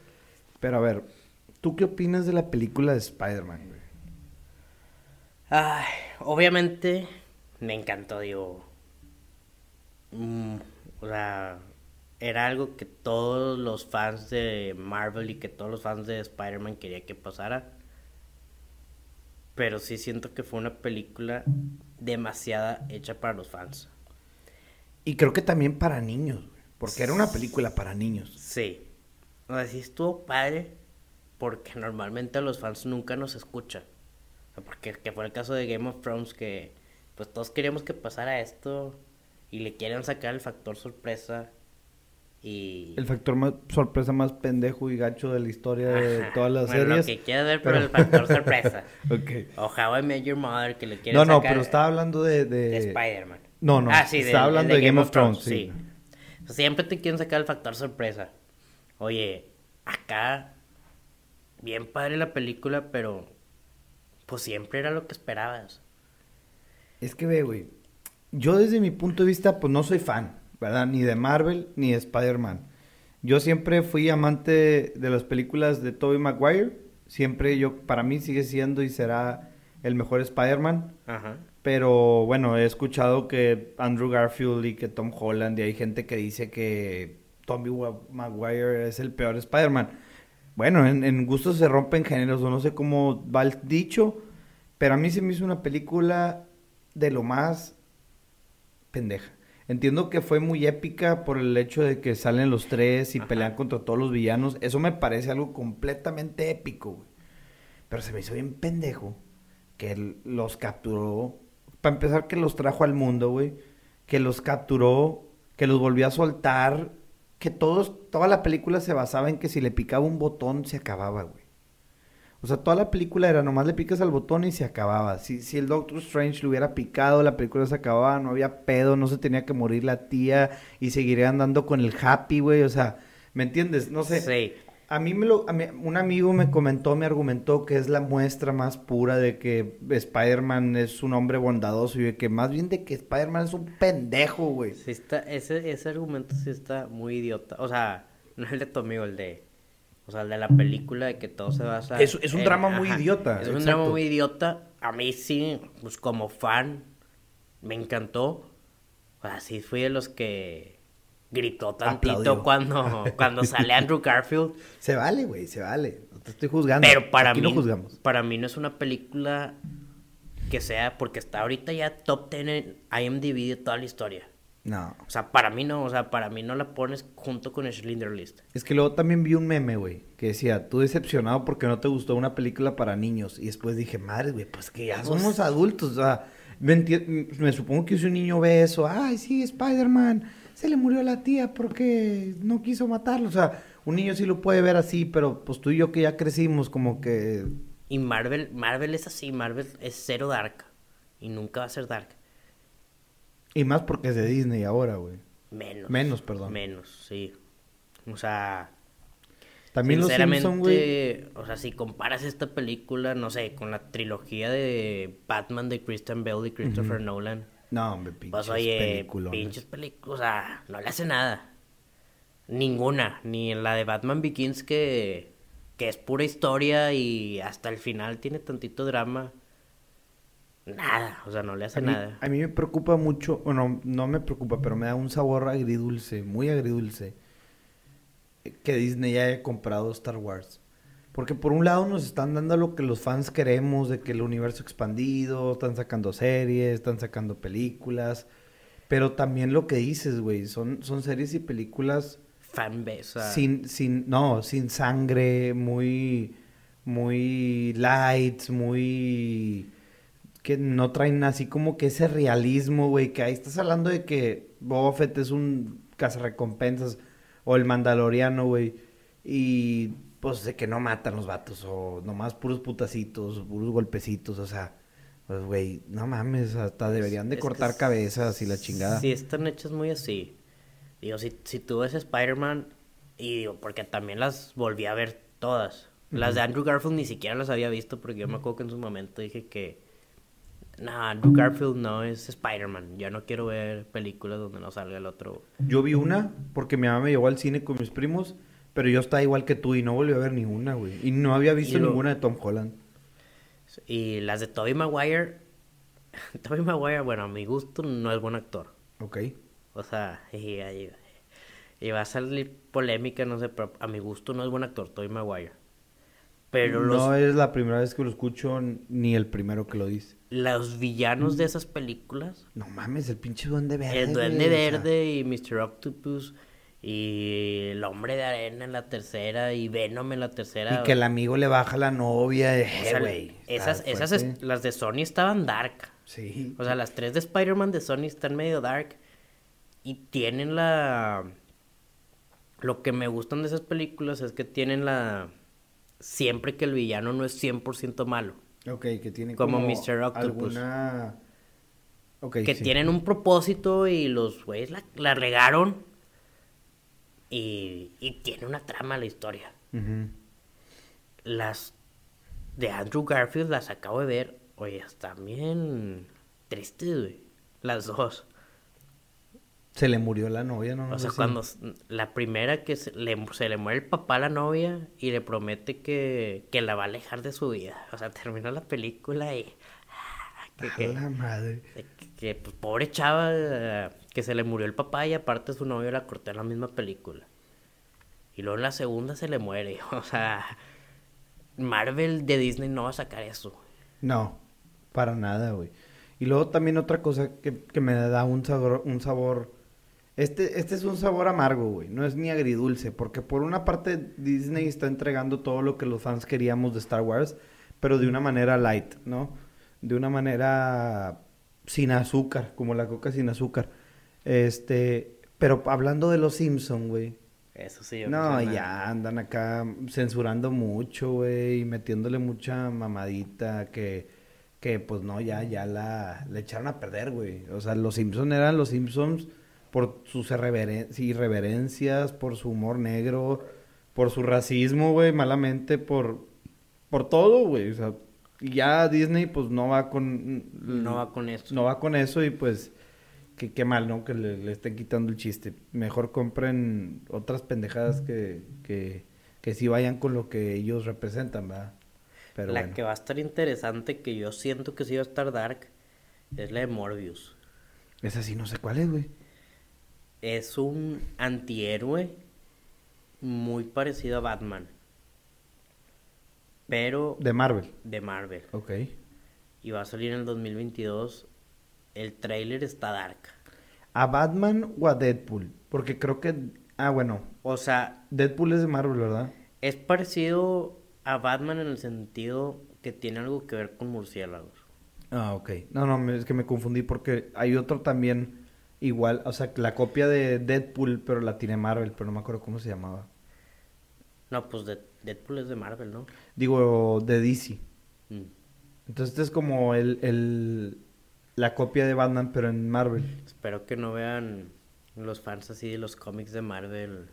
Pero a ver, ¿tú qué opinas de la película de Spider-Man? Ay, obviamente me encantó, digo. Mm, o sea, era algo que todos los fans de Marvel y que todos los fans de Spider-Man querían que pasara. Pero sí siento que fue una película demasiada hecha para los fans. Y creo que también para niños, porque era una película para niños. Sí. O sea, sí estuvo padre, porque normalmente los fans nunca nos escuchan. O sea, porque que fue el caso de Game of Thrones, que pues todos queríamos que pasara esto y le quieren sacar el factor sorpresa. Y... El factor más sorpresa más pendejo y gacho de la historia de todas las bueno, series. Lo que quieras ver, pero el factor sorpresa. ok. O How I Met Your Mother, que le quieren No, no, sacar pero estaba hablando de... de de... Spider-Man. No, no, Ah, sí, estaba hablando de, Game, of Thrones, sí. Sea, siempre te quieren sacar el factor sorpresa. Oye, acá, bien padre la película, pero pues siempre era lo que esperabas. Es que ve, güey. Yo desde mi punto de vista, pues no soy fan, ¿verdad? Ni de Marvel, ni de Spider-Man. Yo siempre fui amante de las películas de Tobey Maguire. Siempre yo, para mí sigue siendo y será el mejor Spider-Man. Ajá. Pero bueno, he escuchado que Andrew Garfield y que Tom Holland y hay gente que dice que Tommy Maguire es el peor Spider-Man. Bueno, en, en gustos se rompen géneros, o no sé cómo va el dicho, pero a mí se me hizo una película de lo más pendeja. Entiendo que fue muy épica por el hecho de que salen los tres y Ajá. pelean contra todos los villanos. Eso me parece algo completamente épico, güey. Pero se me hizo bien pendejo que los capturó. Para empezar, que los trajo al mundo, güey. Que los capturó, que los volvió a soltar. Que todos, toda la película se basaba en que si le picaba un botón se acababa, güey. O sea, toda la película era nomás le picas al botón y se acababa. Si, si el Doctor Strange le hubiera picado, la película se acababa, no había pedo, no se tenía que morir la tía y seguiría andando con el happy, güey. O sea, ¿me entiendes? No sé. Sí. A mí me lo, a mí- un amigo me comentó, me argumentó que es la muestra más pura de que Spider-Man es un hombre bondadoso y de que más bien de que Spider-Man es un pendejo, güey. Sí está, ese, ese argumento sí está muy idiota. O sea, no el de tu amigo, el de... O sea, el de la película de que todo se basa... Es- es un drama muy idiota, Es un exacto. drama muy idiota. A mí sí, pues como fan, me encantó. O sea, sí fui de los que gritó tantito Aplaudió. cuando, cuando sale Andrew Garfield. Se vale, güey, se vale. No te estoy juzgando. Pero para Aquí mí, no juzgamos. para mí no es una película que sea, porque está ahorita ya top 10 en IMDb de toda la historia. No. O sea, para mí no, o sea, para mí no la pones junto con Schindler List. Es que luego también vi un meme, güey, que decía, tú decepcionado porque no te gustó una película para niños. Y después dije, madre, güey, pues que ya somos adultos. O sea, me, me supongo que si un niño ve eso, ay, sí, Spider-Man, se le murió la tía porque no quiso matarlo. O sea, un niño sí lo puede ver así, pero pues tú y yo que ya crecimos, como que... Y Marvel, Marvel es así, Marvel es cero dark. Y nunca va a ser dark. Y más porque es de Disney ahora, güey. Menos. Menos, perdón. Menos, sí. O sea, También los sinceramente, Simpson, güey. o sea, si comparas esta película, no sé, con la trilogía de Batman de Christian Bale y Christopher Nolan, No, hombre, pinches pues oye, películas. pinches películas, o sea, no le hace nada. Ninguna, ni en la de Batman Begins que, que es pura historia y hasta el final tiene tantito drama. Nada, o sea, no le hace A mí, nada. a mí me preocupa mucho, bueno, no me preocupa, pero me da un sabor agridulce, muy agridulce, que Disney haya comprado Star Wars. Porque por un lado nos están dando lo que los fans queremos, de que el universo expandido, están sacando series, están sacando películas, pero también lo que dices, güey, son, son series y películas Fanbase, sin, sin, no, sin sangre, muy, muy lights, muy, que no traen así como que ese realismo, güey, que ahí estás hablando de que Boba Fett es un cazarrecompensas, o el Mandaloriano, güey, y pues de que no matan los vatos, o nomás puros putacitos, puros golpecitos, o sea, pues güey, no mames, hasta deberían de Es cortar cabezas y la chingada. Sí, están hechas muy así. Digo, si, si tú ves Spider-Man, y digo, porque también las volví a ver todas. Las de Andrew Garfield ni siquiera las había visto porque yo me acuerdo que en su momento dije que... No, Andrew Garfield no es Spider-Man. Yo no quiero ver películas donde no salga el otro. Yo vi una porque mi mamá me llevó al cine con mis primos, pero yo estaba igual que tú y no volví a ver ninguna, güey. Y no había visto lo- ninguna de Tom Holland. Y las de Tobey Maguire... Tobey Maguire, bueno, a mi gusto no es buen actor. Ok. O sea, y, y- y va a salir polémica, no sé, pero a mi gusto no es buen actor, Tobey Maguire. Pero los, No es la primera vez que lo escucho ni el primero que lo dice. los villanos de esas películas, No mames, el pinche duende verde. el Duende güey, o sea, Verde y Mr. Octopus y el Hombre de Arena en la tercera y Venom en la tercera. Y que el amigo le baja la novia. eh, güey. esas, esas, es- las de Sony estaban dark. Sí. O sea, las tres de Spider-Man de Sony están medio dark y tienen la... Lo que me gustan de esas películas es que tienen la... Siempre que el villano no es 100% malo. Ok, que tiene Como como, Mr. Octopus. alguna... Ok, que sí. tienen un propósito y los güeyes la, la regaron y, y tiene una trama la historia. Las de Andrew Garfield las acabo de ver. Oye, están bien tristes, güey. Las dos. Se le murió la novia, ¿no? O sea, cuando la primera que se le, se le muere el papá a la novia y le promete que, que la va a alejar de su vida. O sea, termina la película y... ah, Que, A la madre. que- que, pues, pobre chava que se le murió el papá y aparte su novio la cortó en la misma película. Y luego en la segunda se le muere. O sea, Marvel de Disney no va a sacar eso. No, para nada, güey. Y luego también otra cosa que, que me da un sabor, un sabor. Este, este es un sabor amargo, güey. No es ni agridulce. Porque por una parte Disney está entregando todo lo que los fans queríamos de Star Wars, pero de una manera light, ¿no? De una manera sin azúcar, como la coca sin azúcar. Este, pero hablando de los Simpson, güey. Eso sí. No, ya andan acá censurando mucho, güey, y metiéndole mucha mamadita que, que pues no, ya, ya la, le echaron a perder, güey. O sea, los Simpsons eran los Simpsons por sus irreveren- irreverencias, por su humor negro, por su racismo, güey, malamente, por, por todo, güey. O sea, ya Disney pues no va con... No va con eso. No va con eso y pues que qué mal, ¿no? Que le, le estén quitando el chiste. Mejor compren otras pendejadas que, que, que sí vayan con lo que ellos representan, ¿verdad? Pero la bueno. que va a estar interesante, que yo siento que sí va a estar dark, es la de Morbius. Esa sí no sé cuál es, güey. Es un antihéroe muy parecido a Batman. Pero De Marvel. de Marvel. Ok. Y va a salir en el 2022. El tráiler está dark. ¿A Batman o a Deadpool? Porque creo que... Ah, bueno. O sea, Deadpool es de Marvel, ¿verdad? es parecido a Batman en el sentido que tiene algo que ver con murciélagos. Ah, ok. No, no, es que me confundí porque hay otro también igual, o sea, la copia de Deadpool, pero la tiene Marvel, pero no me acuerdo cómo se llamaba. No, pues de- Deadpool es de Marvel, ¿no? Digo, de DC. Mm. Entonces este es como el, el la copia de Batman, pero en Marvel. Espero que no vean los fans así de los cómics de Marvel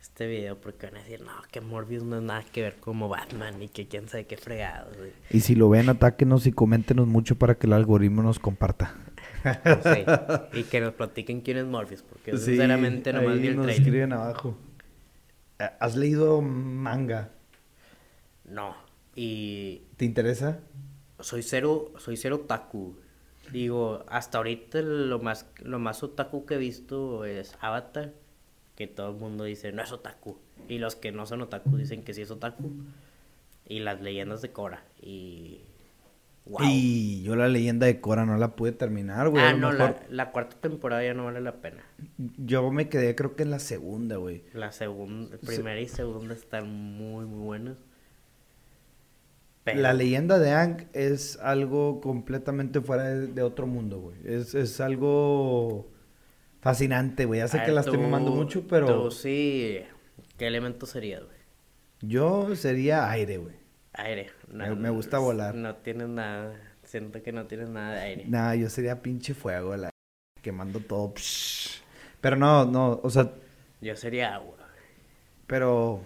este video porque van a decir, no, que Morbius no es nada que ver como Batman y que quién sabe qué fregado. güey". Y si lo ven, atáquenos y coméntenos mucho para que el algoritmo nos comparta. Sí. Y que nos platiquen quién es Morbius porque yo sinceramente nomás ahí vi el nos trailer. escriben abajo. Eh, ¿Has leído manga? No, y ¿Te interesa? soy cero, soy cero otaku. Digo, hasta ahorita lo más, lo más otaku que he visto es Avatar, que todo el mundo dice no es otaku. Y los que no son otaku dicen que sí es otaku. Y las leyendas de Korra. Y. ¡Wow! Y yo la leyenda de Cora no la pude terminar, güey. ah, no, mejor- la, la cuarta temporada ya no vale la pena. Yo me quedé creo que en la segunda, güey. La segunda, primera y segunda están muy, muy buenas. Pero- La leyenda de Ang es algo completamente fuera de, de otro mundo, güey. Es, es algo fascinante, güey. Ya sé A que la estoy mamando mucho, pero tú sí. ¿Qué elemento sería, güey? yo sería aire, güey. Aire. Me- me gusta volar. No tienes nada. Siento que no tienes nada de aire. Nah, yo sería pinche fuego, la quemando todo. psh. Pero no, no, o sea, Yo sería agua. pero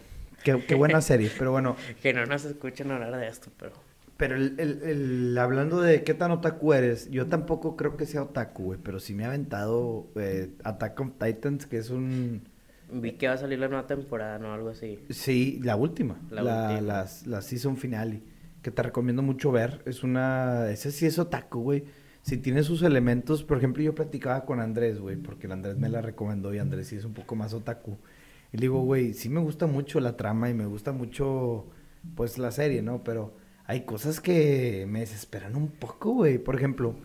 Qué, qué buena serie, pero bueno. que no nos escuchen hablar de esto, pero... Pero el, el, el- hablando de qué tan otaku eres, yo tampoco creo que sea otaku, güey, pero sí me ha aventado eh, Attack on Titans, que es un... Vi que va a salir la nueva temporada, ¿no? Algo así. Sí, la última, La la, última. las- la season finale, que te recomiendo mucho ver. Es una... Ese sí es otaku, güey. Si tiene sus elementos, por ejemplo, yo platicaba con Andrés, güey, porque el Andrés me la recomendó y Andrés sí es un poco más otaku. Y le digo, güey, sí me gusta mucho la trama y me gusta mucho, pues, la serie, ¿no? Pero hay cosas que me desesperan un poco, güey. Por ejemplo,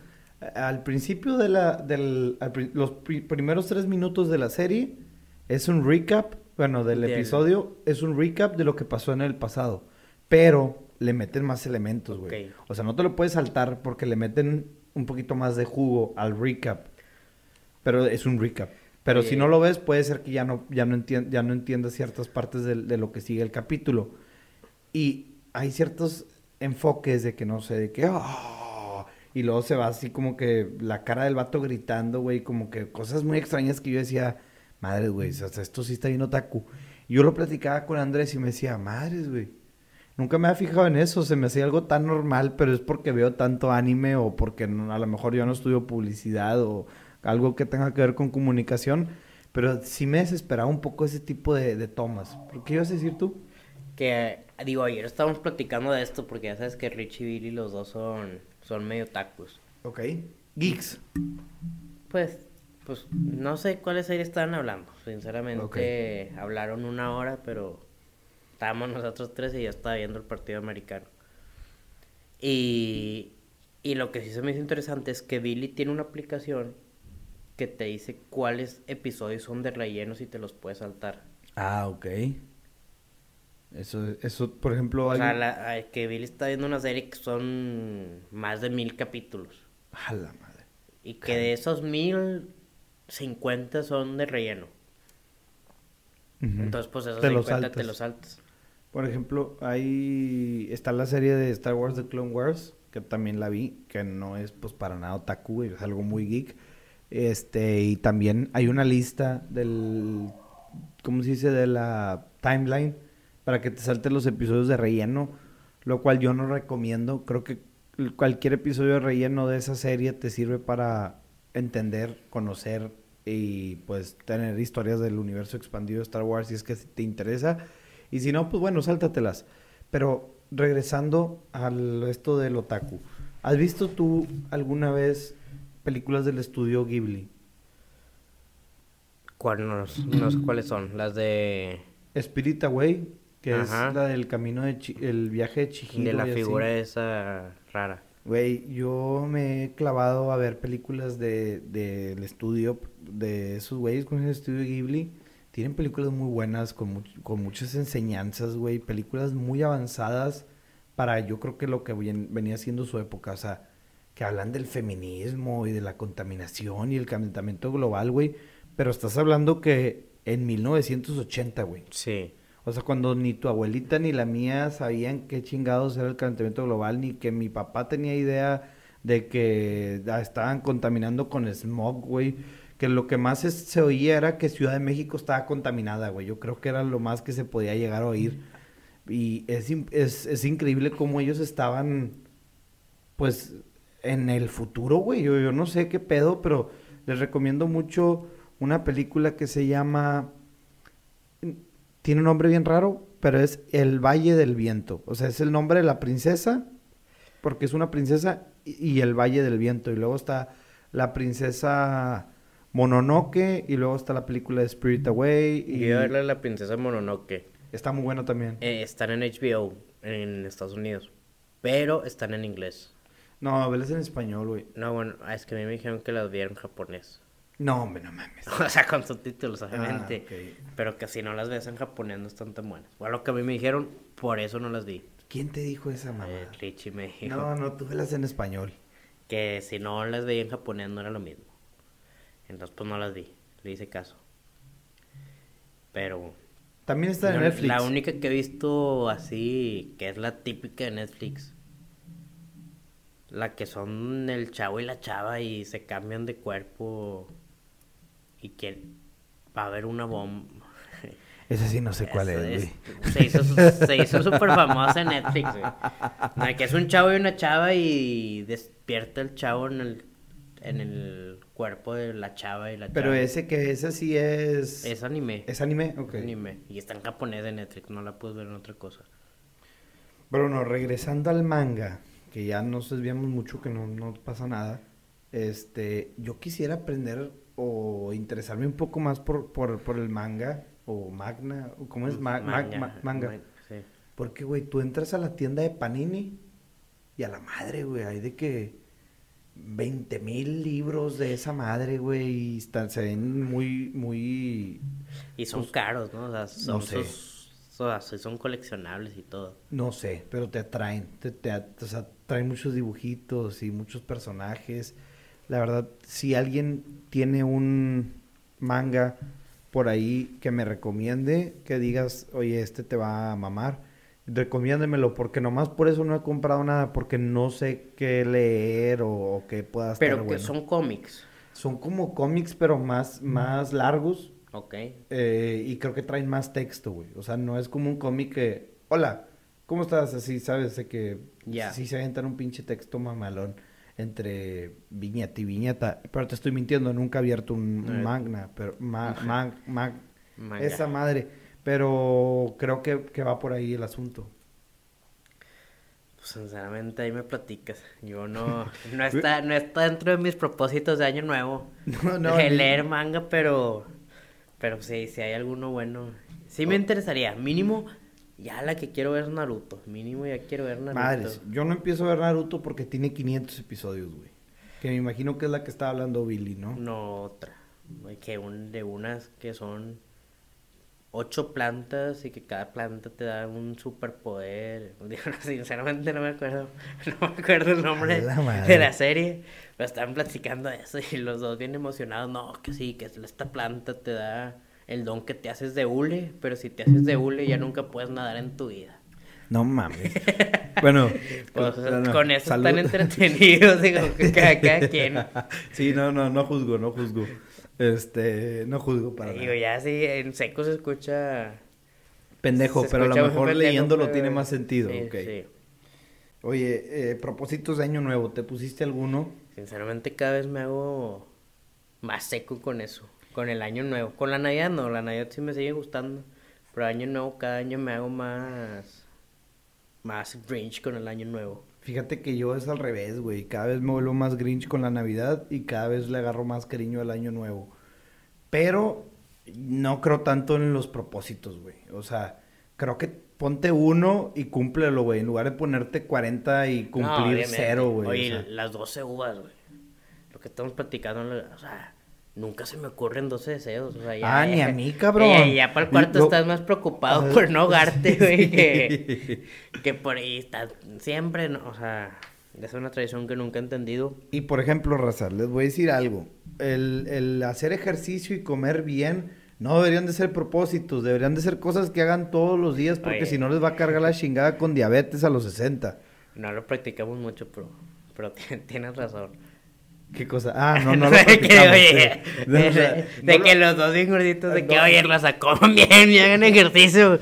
al principio de la, del, al los pri- primeros tres minutos de la serie es un recap, bueno, del episodio, es un recap de lo que pasó en el pasado. Pero le meten más elementos, güey. O sea, no te lo puedes saltar porque le meten un poquito más de jugo al recap. Pero es un recap. Pero si no lo ves, puede ser que ya no, ya no, ya no entiendas ciertas partes de, de lo que sigue el capítulo. Y hay ciertos enfoques de que no sé, de que... "Ah", y luego se va así como que la cara del vato gritando, güey, como que cosas muy extrañas que yo decía, madres, güey, o sea, esto sí está bien otaku. Y yo lo platicaba con Andrés y me decía, madres, güey. Nunca me había fijado en eso, se me hacía algo tan normal, pero es porque veo tanto anime o porque no- a lo mejor yo no estudio publicidad o algo que tenga que ver con comunicación, pero sí me desesperaba un poco ese tipo de, de tomas. ¿Por qué ibas a decir tú? Que, digo, ayer estábamos platicando de esto porque ya sabes que Rich y Billy los dos son, son medio tacos. Ok. Geeks. Pues, pues, no sé cuáles series estaban hablando. Sinceramente, hablaron una hora, pero estábamos nosotros tres y ya estaba viendo el partido americano. Y, y lo que sí se me hizo interesante es que Billy tiene una aplicación que te dice cuáles episodios son de rellenos y te los puedes saltar. Ah, ok. Eso, eso, por ejemplo, O sea, la- que Billy está viendo una serie que son más de mil capítulos. A la madre. Y que de esos mil, cincuenta son de relleno. Ujú. Entonces, pues esos Te los 50 te saltas. los saltas. Por ejemplo, ahí está la serie de Star Wars The Clone Wars, que también la vi, que no es pues para nada otaku, es algo muy geek. Este, y también hay una lista del, ¿cómo se dice? De la timeline para que te salten los episodios de relleno, lo cual yo no recomiendo. Creo que cualquier episodio de relleno de esa serie te sirve para entender, conocer y pues tener historias del universo expandido de Star Wars si es que te interesa. Y si no, pues bueno, sáltatelas. Pero regresando al esto del otaku, ¿has visto tú alguna vez películas del estudio Ghibli? ¿Cuál, no, no sé cuáles son? Las de... Spirit Away, que Ajá. es la del camino de Chi- el viaje de Chihiro. De la así. figura esa rara. Güey, yo me he clavado a ver películas de del estudio, de esos güeyes con el estudio Ghibli. Tienen películas muy buenas, con, much- con muchas enseñanzas, güey. Películas muy avanzadas para yo creo que lo que venía siendo su época. O sea, que hablan del feminismo y de la contaminación y el calentamiento global, güey. Pero estás hablando que en 1980, güey. Sí. O sea, cuando ni tu abuelita ni la mía sabían qué chingados era el calentamiento global, ni que mi papá tenía idea de que ah, estaban contaminando con smog, güey. Que lo que más es- se oía era que Ciudad de México estaba contaminada, güey. Yo creo que era lo más que se podía llegar a oír. Y es, es, es increíble cómo ellos estaban, pues, en el futuro, güey. Yo, yo no sé qué pedo, pero les recomiendo mucho una película que se llama tiene un nombre bien raro, pero es El Valle del Viento. O sea, es el nombre de la princesa, porque es una princesa, y, y el Valle del Viento. Y luego está la princesa Mononoke, y luego está la película de Spirit Away. Y Y yo verla la princesa Mononoke. está muy bueno también. Eh, están en HBO en Estados Unidos. Pero están en inglés. No, velas en español, güey. No, bueno, es que a mí me dijeron que las vieron en japonés. No, hombre, no mames. O sea, con subtítulos, obviamente. Ah, ok. Pero que si no las ves en japonés no están tan buenas. Bueno, lo que a mí me dijeron, por eso no las vi. ¿Quién te dijo esa mamá? Eh, Richie me dijo No, no, tú velas en español. que si no las veía en japonés no era lo mismo. Entonces, pues no las vi. Le hice caso. Pero También está en Netflix. la única que he visto así, que es la típica de Netflix. La que son el chavo y la chava y se cambian de cuerpo y que va a haber una bomba. Ese sí no sé cuál es. Se hizo, se hizo súper famosa en Netflix, güey. Sea, que es un chavo y una chava y despierta el chavo en el, en el cuerpo de la chava y la Pero chava. ese que ese sí es... Es anime. ¿Es anime? Ok. Anime. Y está en japonés de Netflix, no la puedes ver en otra cosa. Bruno, regresando al manga, que ya nos desviamos mucho, que no, no pasa nada. Este, yo quisiera aprender o interesarme un poco más por, por, por el manga o magna, o ¿cómo es? Ma- ma- ma- manga. sí. Porque, güey, tú entras a la tienda de Panini y a la madre, güey, hay de que 20 mil libros de esa madre, güey, y están, se ven muy, muy, Y son Pues, caros, ¿no? O sea, son, no sé. o sea, son coleccionables y todo. no sé, pero te atraen, te, te o sea, traen muchos dibujitos y muchos personajes. La verdad, si alguien tiene un manga por ahí que me recomiende, que digas, oye, este te va a mamar, recomiéndemelo, porque nomás por eso no he comprado nada, porque no sé qué leer o, o qué pueda estar Pero que bueno. son cómics. Son como cómics, pero más, más largos. Ok. eh, y creo que traen más texto, güey. O sea, no es como un cómic que, hola, ¿cómo estás? Así, ¿sabes? De que Ya. sí se aventan un pinche texto mamalón entre viñeta y viñeta. Pero te estoy mintiendo, nunca he abierto un, un Eh. magna, pero ma- ma- ma- Manga. esa madre. Pero creo que, que va por ahí el asunto. Pues sinceramente ahí me platicas. Yo no, no está, no está dentro de mis propósitos de año nuevo. No, no, el leer manga, pero, pero sí, si hay alguno bueno, sí me interesaría. Mínimo, ya la que quiero ver Naruto. Mínimo ya quiero ver Naruto. Madres, yo no empiezo a ver Naruto porque tiene 500 episodios, güey. Que me imagino que es la que está hablando Billy, ¿no? No otra. Que un, de unas que son ocho plantas y que cada planta te da un superpoder. Sinceramente no me acuerdo, no me acuerdo el nombre la de la serie. Pero estaban platicando eso y los dos bien emocionados. No, que sí, que esta planta te da el don que te haces de hule, pero si te haces de hule ya nunca puedes nadar en tu vida. No mames. bueno, Pues, no, con eso salud. están entretenidos, digo, cada, cada quien. Sí, no, no, no juzgo, no juzgo. Este, no juzgo para Digo, nada. ya sí, en seco se escucha Pendejo, Se pero a lo mejor pendejo, leyéndolo pero- tiene más sentido, Sí, sí. Oye, eh, propósitos de año nuevo, ¿te pusiste alguno? Sinceramente cada vez me hago más seco con eso, con el año nuevo. Con la Navidad no, la Navidad sí me sigue gustando, pero año nuevo cada año me hago más más Grinch con el año nuevo. Fíjate que yo es al revés, güey. Cada vez me vuelvo más Grinch con la Navidad y cada vez le agarro más cariño al año nuevo. Pero no creo tanto en los propósitos, güey. O sea, creo que ponte uno y cúmplelo, güey. En lugar de ponerte 40 y No, cumplir obviamente. cero, güey. o Oye, sea. las 12 uvas, güey. Lo que estamos platicando, o sea, nunca se me ocurren 12 deseos. O sea, ya, Ah, ni a mí, cabrón. Ya, ya para el cuarto Lo- estás más preocupado por no ahogarte, güey, sí. que, que por ahí estás siempre, ¿no? o sea, es una tradición que nunca he entendido. Y por ejemplo, Raza, les voy a decir algo. El, el hacer ejercicio y comer bien no deberían de ser propósitos, deberían de ser cosas que hagan todos los días porque si no les va a cargar la chingada con diabetes a los 60. No lo practicamos mucho, pero, pero ti- tienes razón. ¿Qué cosa? Ah, no, no lo de que, oye, sí. de, O sea, de no lo- que los dos bien gorditos, de que, No. oye, raza, coman bien y hagan ejercicio.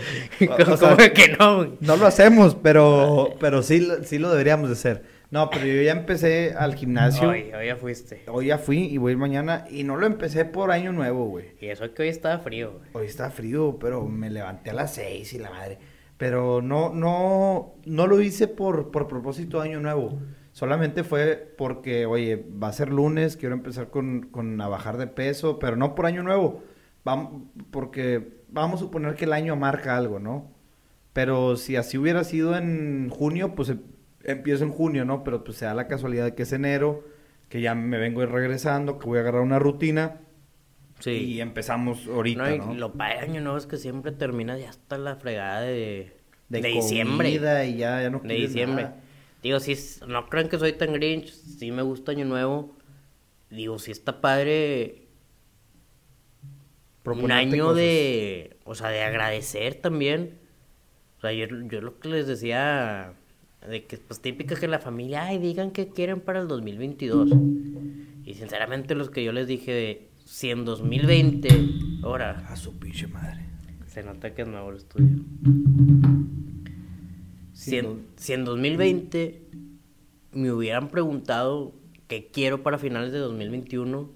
O- o ¿Cómo sea, que no? No lo hacemos, pero, pero sí, lo- sí lo deberíamos de hacer. No, pero yo ya empecé al gimnasio. Hoy, hoy ya fuiste. Hoy ya fui y voy mañana y no lo empecé por año nuevo, güey. Y eso que hoy estaba frío, güey. Hoy está frío, pero me levanté a las seis y la madre. Pero no, no, no lo hice por, por propósito de año nuevo. Solamente fue porque, oye, va a ser lunes, quiero empezar con, con a bajar de peso, pero no por año nuevo. Vamos, porque vamos a suponer que el año marca algo, ¿no? Pero si así hubiera sido en junio, pues em- empiezo en junio, ¿no? Pero pues se da la casualidad de que es enero, que ya me vengo regresando, que voy a agarrar una rutina. Y empezamos ahorita, No, y ¿no? lo de año nuevo es que siempre termina ya hasta la fregada de, de, de diciembre. y ya, ya no De diciembre. nada. Digo, si no creen que soy tan grinch, sí me gusta año nuevo. Digo, si está padre un Proponerte año cosas. de, o sea, de agradecer también. O sea, yo, yo lo que les decía, de que pues típica que la familia, ay, digan qué quieren para el 2022. Y sinceramente los que yo les dije, si en 2020, ahora, A su pinche madre. Se nota que es nuevo el estudio. Si en, si en 2020 me hubieran preguntado qué quiero para finales de 2021,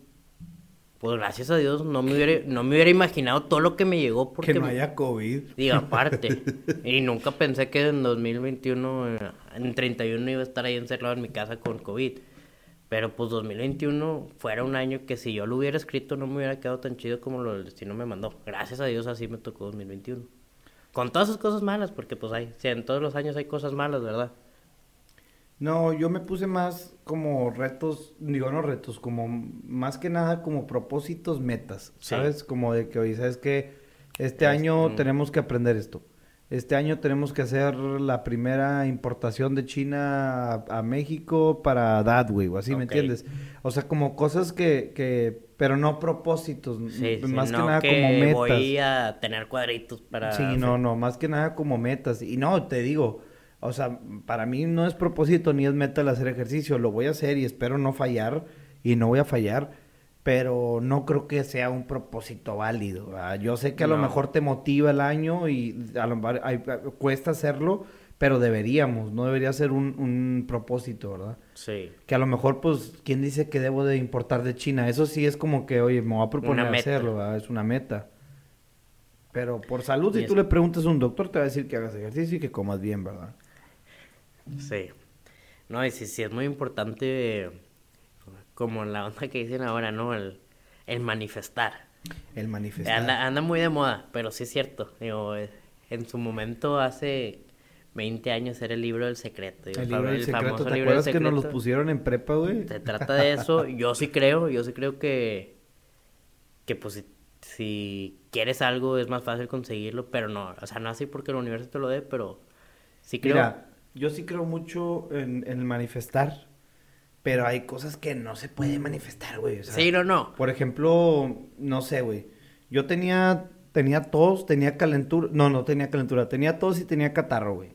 pues gracias a Dios no me hubiera, no me hubiera imaginado todo lo que me llegó porque... Que no haya COVID. Digo, aparte. y nunca pensé que en 2021, eh, en 31 iba a estar ahí encerrado en mi casa con COVID. Pero pues 2021 fuera un año que si yo lo hubiera escrito no me hubiera quedado tan chido como lo del destino me mandó. Gracias a Dios así me tocó 2021. Con todas esas cosas malas, porque pues hay, en todos los años hay cosas malas, ¿verdad? No, yo me puse más como retos, digo no retos, como más que nada como propósitos, metas, Sí. ¿sabes? Como de que, oye, ¿sabes qué? Este Es- año mm. tenemos que aprender esto. Este año tenemos que hacer la primera importación de China a, a México para Dadway, o así, ¿me entiendes? O sea, como cosas que, que pero no propósitos, Sí, sí, más que no nada que como metas. voy a tener cuadritos para... Sí, no, no, más que nada como metas. Y no, te digo, o sea, para mí no es propósito ni es meta el hacer ejercicio, lo voy a hacer y espero no fallar y no voy a fallar, pero no creo que sea un propósito válido. ¿verdad? Yo sé que a lo mejor te motiva el año y a lo mejor cuesta hacerlo, pero deberíamos, no debería ser un, un propósito, ¿verdad? Sí. Que a lo mejor, pues, ¿quién dice que debo de importar de China? Eso sí es como que, oye, me voy a proponer hacerlo, ¿verdad? Es una meta. Pero por salud, Y si tú le preguntas a un doctor, te va a decir que hagas ejercicio y que comas bien, ¿verdad? Sí. No, y sí, sí es muy importante, como la onda que dicen ahora, ¿no? El, el manifestar. El manifestar. Anda, anda muy de moda, pero sí es cierto. Digo, eh, en su momento, hace 20 años, era el libro del secreto. digo, el libro del secreto, famoso ¿te libro del acuerdas que nos los secreto. pusieron en prepa, güey? Se trata de eso. Yo sí creo, yo sí creo que, que pues si, si quieres algo es más fácil conseguirlo, pero no, o sea, no así porque el universo te lo dé, pero sí creo. Mira, yo sí creo mucho en, en el manifestar, pero hay cosas que no se puede manifestar, güey. o sea, sí, no, no. Por ejemplo, no sé, güey. Yo tenía, tenía tos, tenía calentura. No, no tenía calentura. Tenía tos y tenía catarro, güey.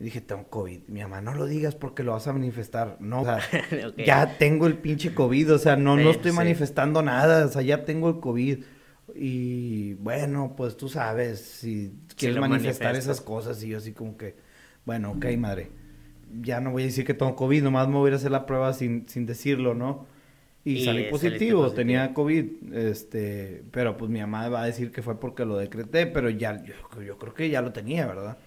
Y dije, tengo COVID. Mi mamá, no lo digas porque lo vas a manifestar. No, o sea, ya tengo el pinche COVID. O sea, no, no estoy sí. manifestando nada. O sea, ya tengo el COVID. Y bueno, pues tú sabes, si quieres manifestar esas cosas. Y yo así como que, bueno, ok, madre. Ya no voy a decir que tengo COVID. Nomás me voy a hacer la prueba sin, sin decirlo, ¿no? Y, Y salí positivo, positivo. tenía COVID, este, pero pues mi mamá va a decir que fue porque lo decreté, pero ya, yo, yo creo que ya lo tenía, ¿verdad?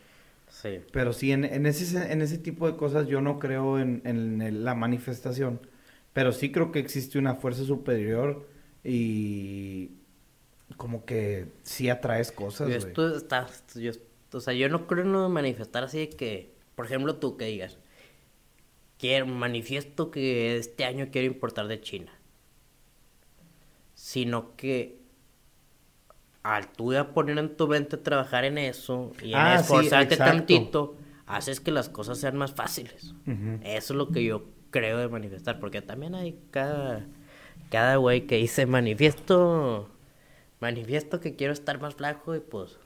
Sí. Pero sí, en, en ese, en ese tipo de cosas yo no creo en, en la manifestación, pero sí creo que existe una fuerza superior y como que sí atraes cosas, Yo esto está, yo, o sea, yo no creo en lo de manifestar así de que, por ejemplo, tú que digas, quiero, manifiesto que este año quiero importar de China. Sino que al tú ya poner en tu mente trabajar en eso y en Ah, sí, esforzarte exacto. tantito, haces que las cosas sean más fáciles. Ujú. Eso es lo que yo creo de manifestar, porque también hay cada cada güey que dice manifiesto manifiesto que quiero estar más flaco y pues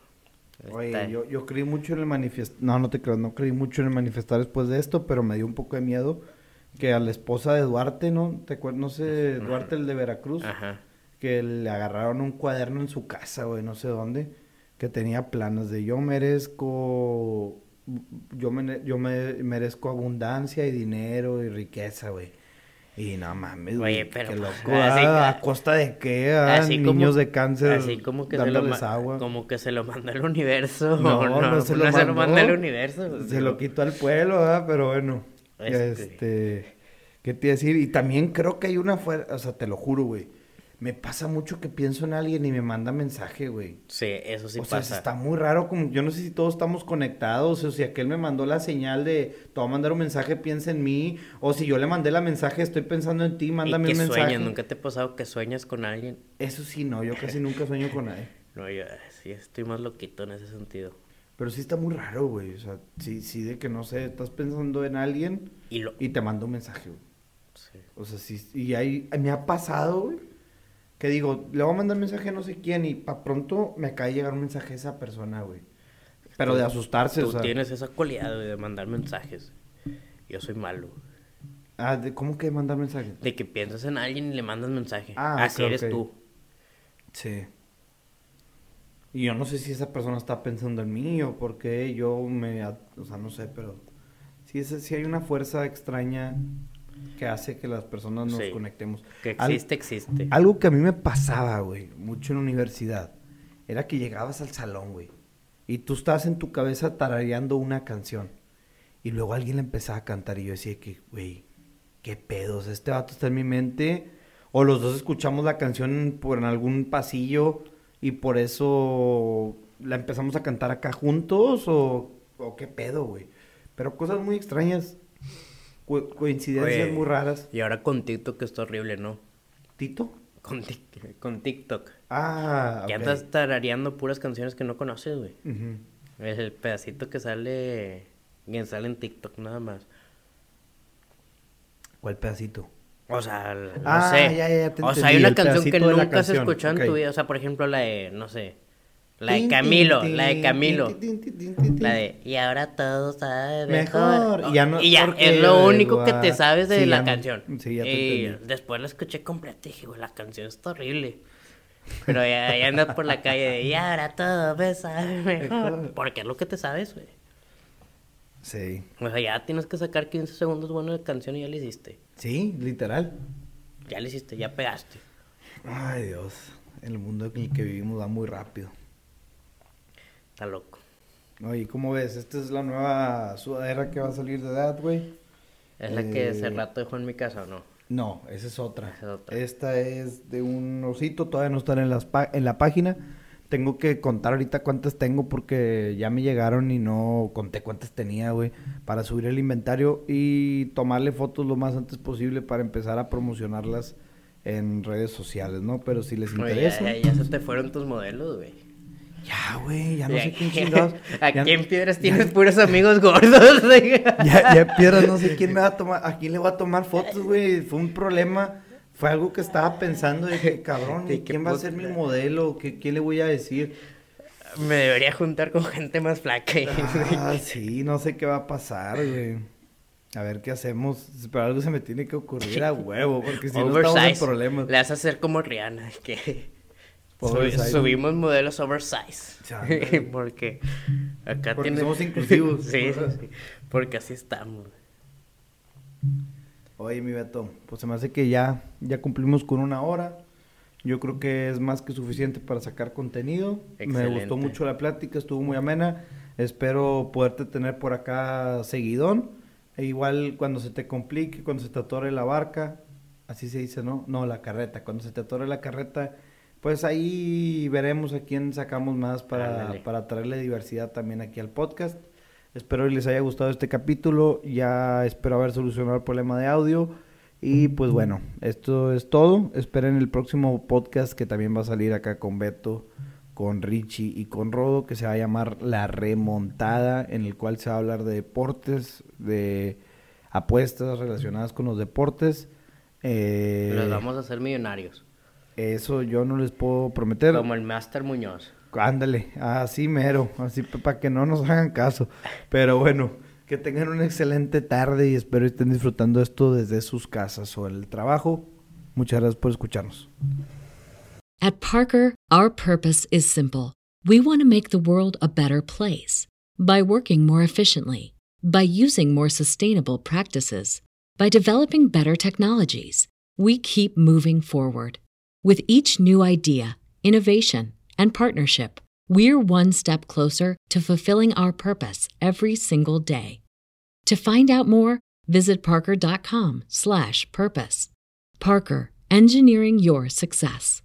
Oye, yo, yo creí mucho en el manifestar. No, no te creo, no creí mucho en el manifestar después de esto, pero me dio un poco de miedo que a la esposa de Duarte, ¿no? ¿Te acuerdas? No sé, Duarte, el de Veracruz, Ajá. que le agarraron un cuaderno en su casa, güey, no sé dónde, que tenía planos de yo merezco. Yo, me, yo me merezco abundancia y dinero y riqueza, güey. Y no mames, güey. Pero, qué loco. así- ah, ¿A costa de qué? ah? Así Niños como- de cáncer así como que se lo, agua. como que se lo mandó el universo No, no, se lo manda el universo Se lo quitó al pueblo, ¿verdad? Pero bueno. Este. Este. ¿Qué te iba a decir? Y también creo que hay una fuerza. O sea, te lo juro, güey. Me pasa mucho que pienso en alguien y me manda mensaje, güey. sí eso sí o sea, pasa está muy raro. Como, yo no sé si todos estamos conectados. O si aquel me mandó la señal de te voy a mandar un mensaje, piensa en mí. O si yo le mandé la mensaje, estoy pensando en ti, mándame y que un mensaje. sueñas nunca te ha pasado que sueñas con alguien Eso sí, no. Yo casi nunca sueño con nadie. no yo sí estoy más loquito en ese sentido Pero sí está muy raro, güey. O sea, sí, sí, de que no sé, estás pensando en alguien y lo y te manda un mensaje, güey. sí. O sea, sí, y ahí me ha pasado, güey, que digo, le voy a mandar mensaje a no sé quién y pa' pronto me acaba de llegar un mensaje a esa persona, güey. Pero de asustarse, tú o sea. tienes esa cualidad güey, de mandar mensajes yo soy malo Ah, de- ¿cómo que mandar mensaje? de que piensas en alguien y le mandas mensaje Ah, así ok, eres ok. tú Sí. Y yo no sé si esa persona está pensando en mí o por qué yo me... O sea, no sé, pero... Sí, es, sí hay una fuerza extraña que hace que las personas nos Sí. conectemos. Que Al- existe, existe. algo que a mí me pasaba, güey, mucho en la universidad, era que llegabas al salón, güey, y tú estabas en tu cabeza tarareando una canción, y luego alguien le empezaba a cantar, y yo decía que, güey, qué pedos, este vato está en mi mente, o los dos escuchamos la canción por en algún pasillo, y por eso la empezamos a cantar acá juntos, o, o qué pedo, güey. Pero cosas muy extrañas, co- coincidencias Oye, muy raras. Y ahora con TikTok está horrible, ¿no? ¿Tito? Con, con TikTok. Ah, Que ok. andas tarareando puras canciones que no conoces, güey. Ujú. Es el pedacito que sale. Que sale en TikTok nada más. ¿Cuál pedacito? O sea, no Ah, sé. ya, ya, ya te o sea, hay una canción que nunca has escuchado en tu vida. O sea, por ejemplo, la de, no sé. La de Camilo, la de Camilo. La de, y ahora todo sabe Mejor, mejor. y ya no- y ya, es lo único que te sabes de sí, la ya canción. sí, ya te y entendí. después la escuché completa y dije, la canción está horrible. Pero ya, ya andas por la calle de, y ahora todo me sabe mejor. Mejor. Porque es lo que te sabes, güey. Sí. O sea, ya tienes que sacar 15 segundos buenos de canción y ya lo hiciste. Sí, literal. Ya lo hiciste, ya pegaste. Ay, Dios. El mundo en el que vivimos va muy rápido. Está loco. Oye, ¿cómo ves? Esta es la nueva sudadera que va a salir de edad, güey. ¿Es la que hace Eh, rato dejó en mi casa o no? No, esa es otra. Esa es otra. Esta es de un osito, todavía no están en, las en la página. Tengo que contar ahorita cuántas tengo porque ya me llegaron y no conté cuántas tenía, güey, para subir el inventario y tomarle fotos lo más antes posible para empezar a promocionarlas en redes sociales, ¿no? Pero si les Oye, interesa. ya, ya se te fueron tus modelos, güey. Ya, güey, ya no sé quién chingados. Aquí en Piedras tienes puros amigos gordos. Ya, ya en piedras no sé quién me va a tomar, a quién le va a tomar fotos, güey. Fue un problema, fue algo que estaba pensando de que, cabrón, ¿y quién va a ser mi modelo? ¿Qué, ¿Quién le voy a decir? Me debería juntar con gente más flaca. Ah, sí, no sé qué va a pasar, güey. A ver qué hacemos. Pero algo se me tiene que ocurrir a huevo, porque si no estamos en Oversize. problemas. Le vas a hacer como Rihanna, que Oversize. subimos modelos oversize. Porque acá Porque tiene- somos inclusivos. sí, sí. Porque así estamos. Oye, mi Beto, pues se me hace que ya, ya cumplimos con una hora. Yo creo que es más que suficiente para sacar contenido. Me Excelente. gustó mucho la plática, estuvo muy amena. Espero poderte tener por acá seguidón. E igual cuando se te complique, cuando se te atore la barca, así se dice, ¿no? No, la carreta. Cuando se te atore la carreta, pues ahí veremos a quién sacamos más para, para traerle diversidad también aquí al podcast. Espero que les haya gustado este capítulo. Ya espero haber solucionado el problema de audio. Y pues bueno, esto es todo. Esperen el próximo podcast que también va a salir acá con Beto, con Richie y con Rodo, que se va a llamar La Remontada, en el cual se va a hablar de deportes, de apuestas relacionadas con los deportes. Eh, vamos a hacer millonarios. Eso yo no les puedo prometer. Como el Master Muñoz. Ándale, así mero, así para que no nos hagan caso. Pero bueno, que tengan una excelente tarde y espero estén disfrutando esto desde sus casas o el trabajo. Muchas gracias por escucharnos. At Parker, our purpose is simple. We want to make the world a better place by working more efficiently, by using more sustainable practices, by developing better technologies. We keep moving forward. With each new idea, innovation, and partnership, we're one step closer to fulfilling our purpose every single day. To find out more, visit parker.com/purpose. Parker, engineering your success.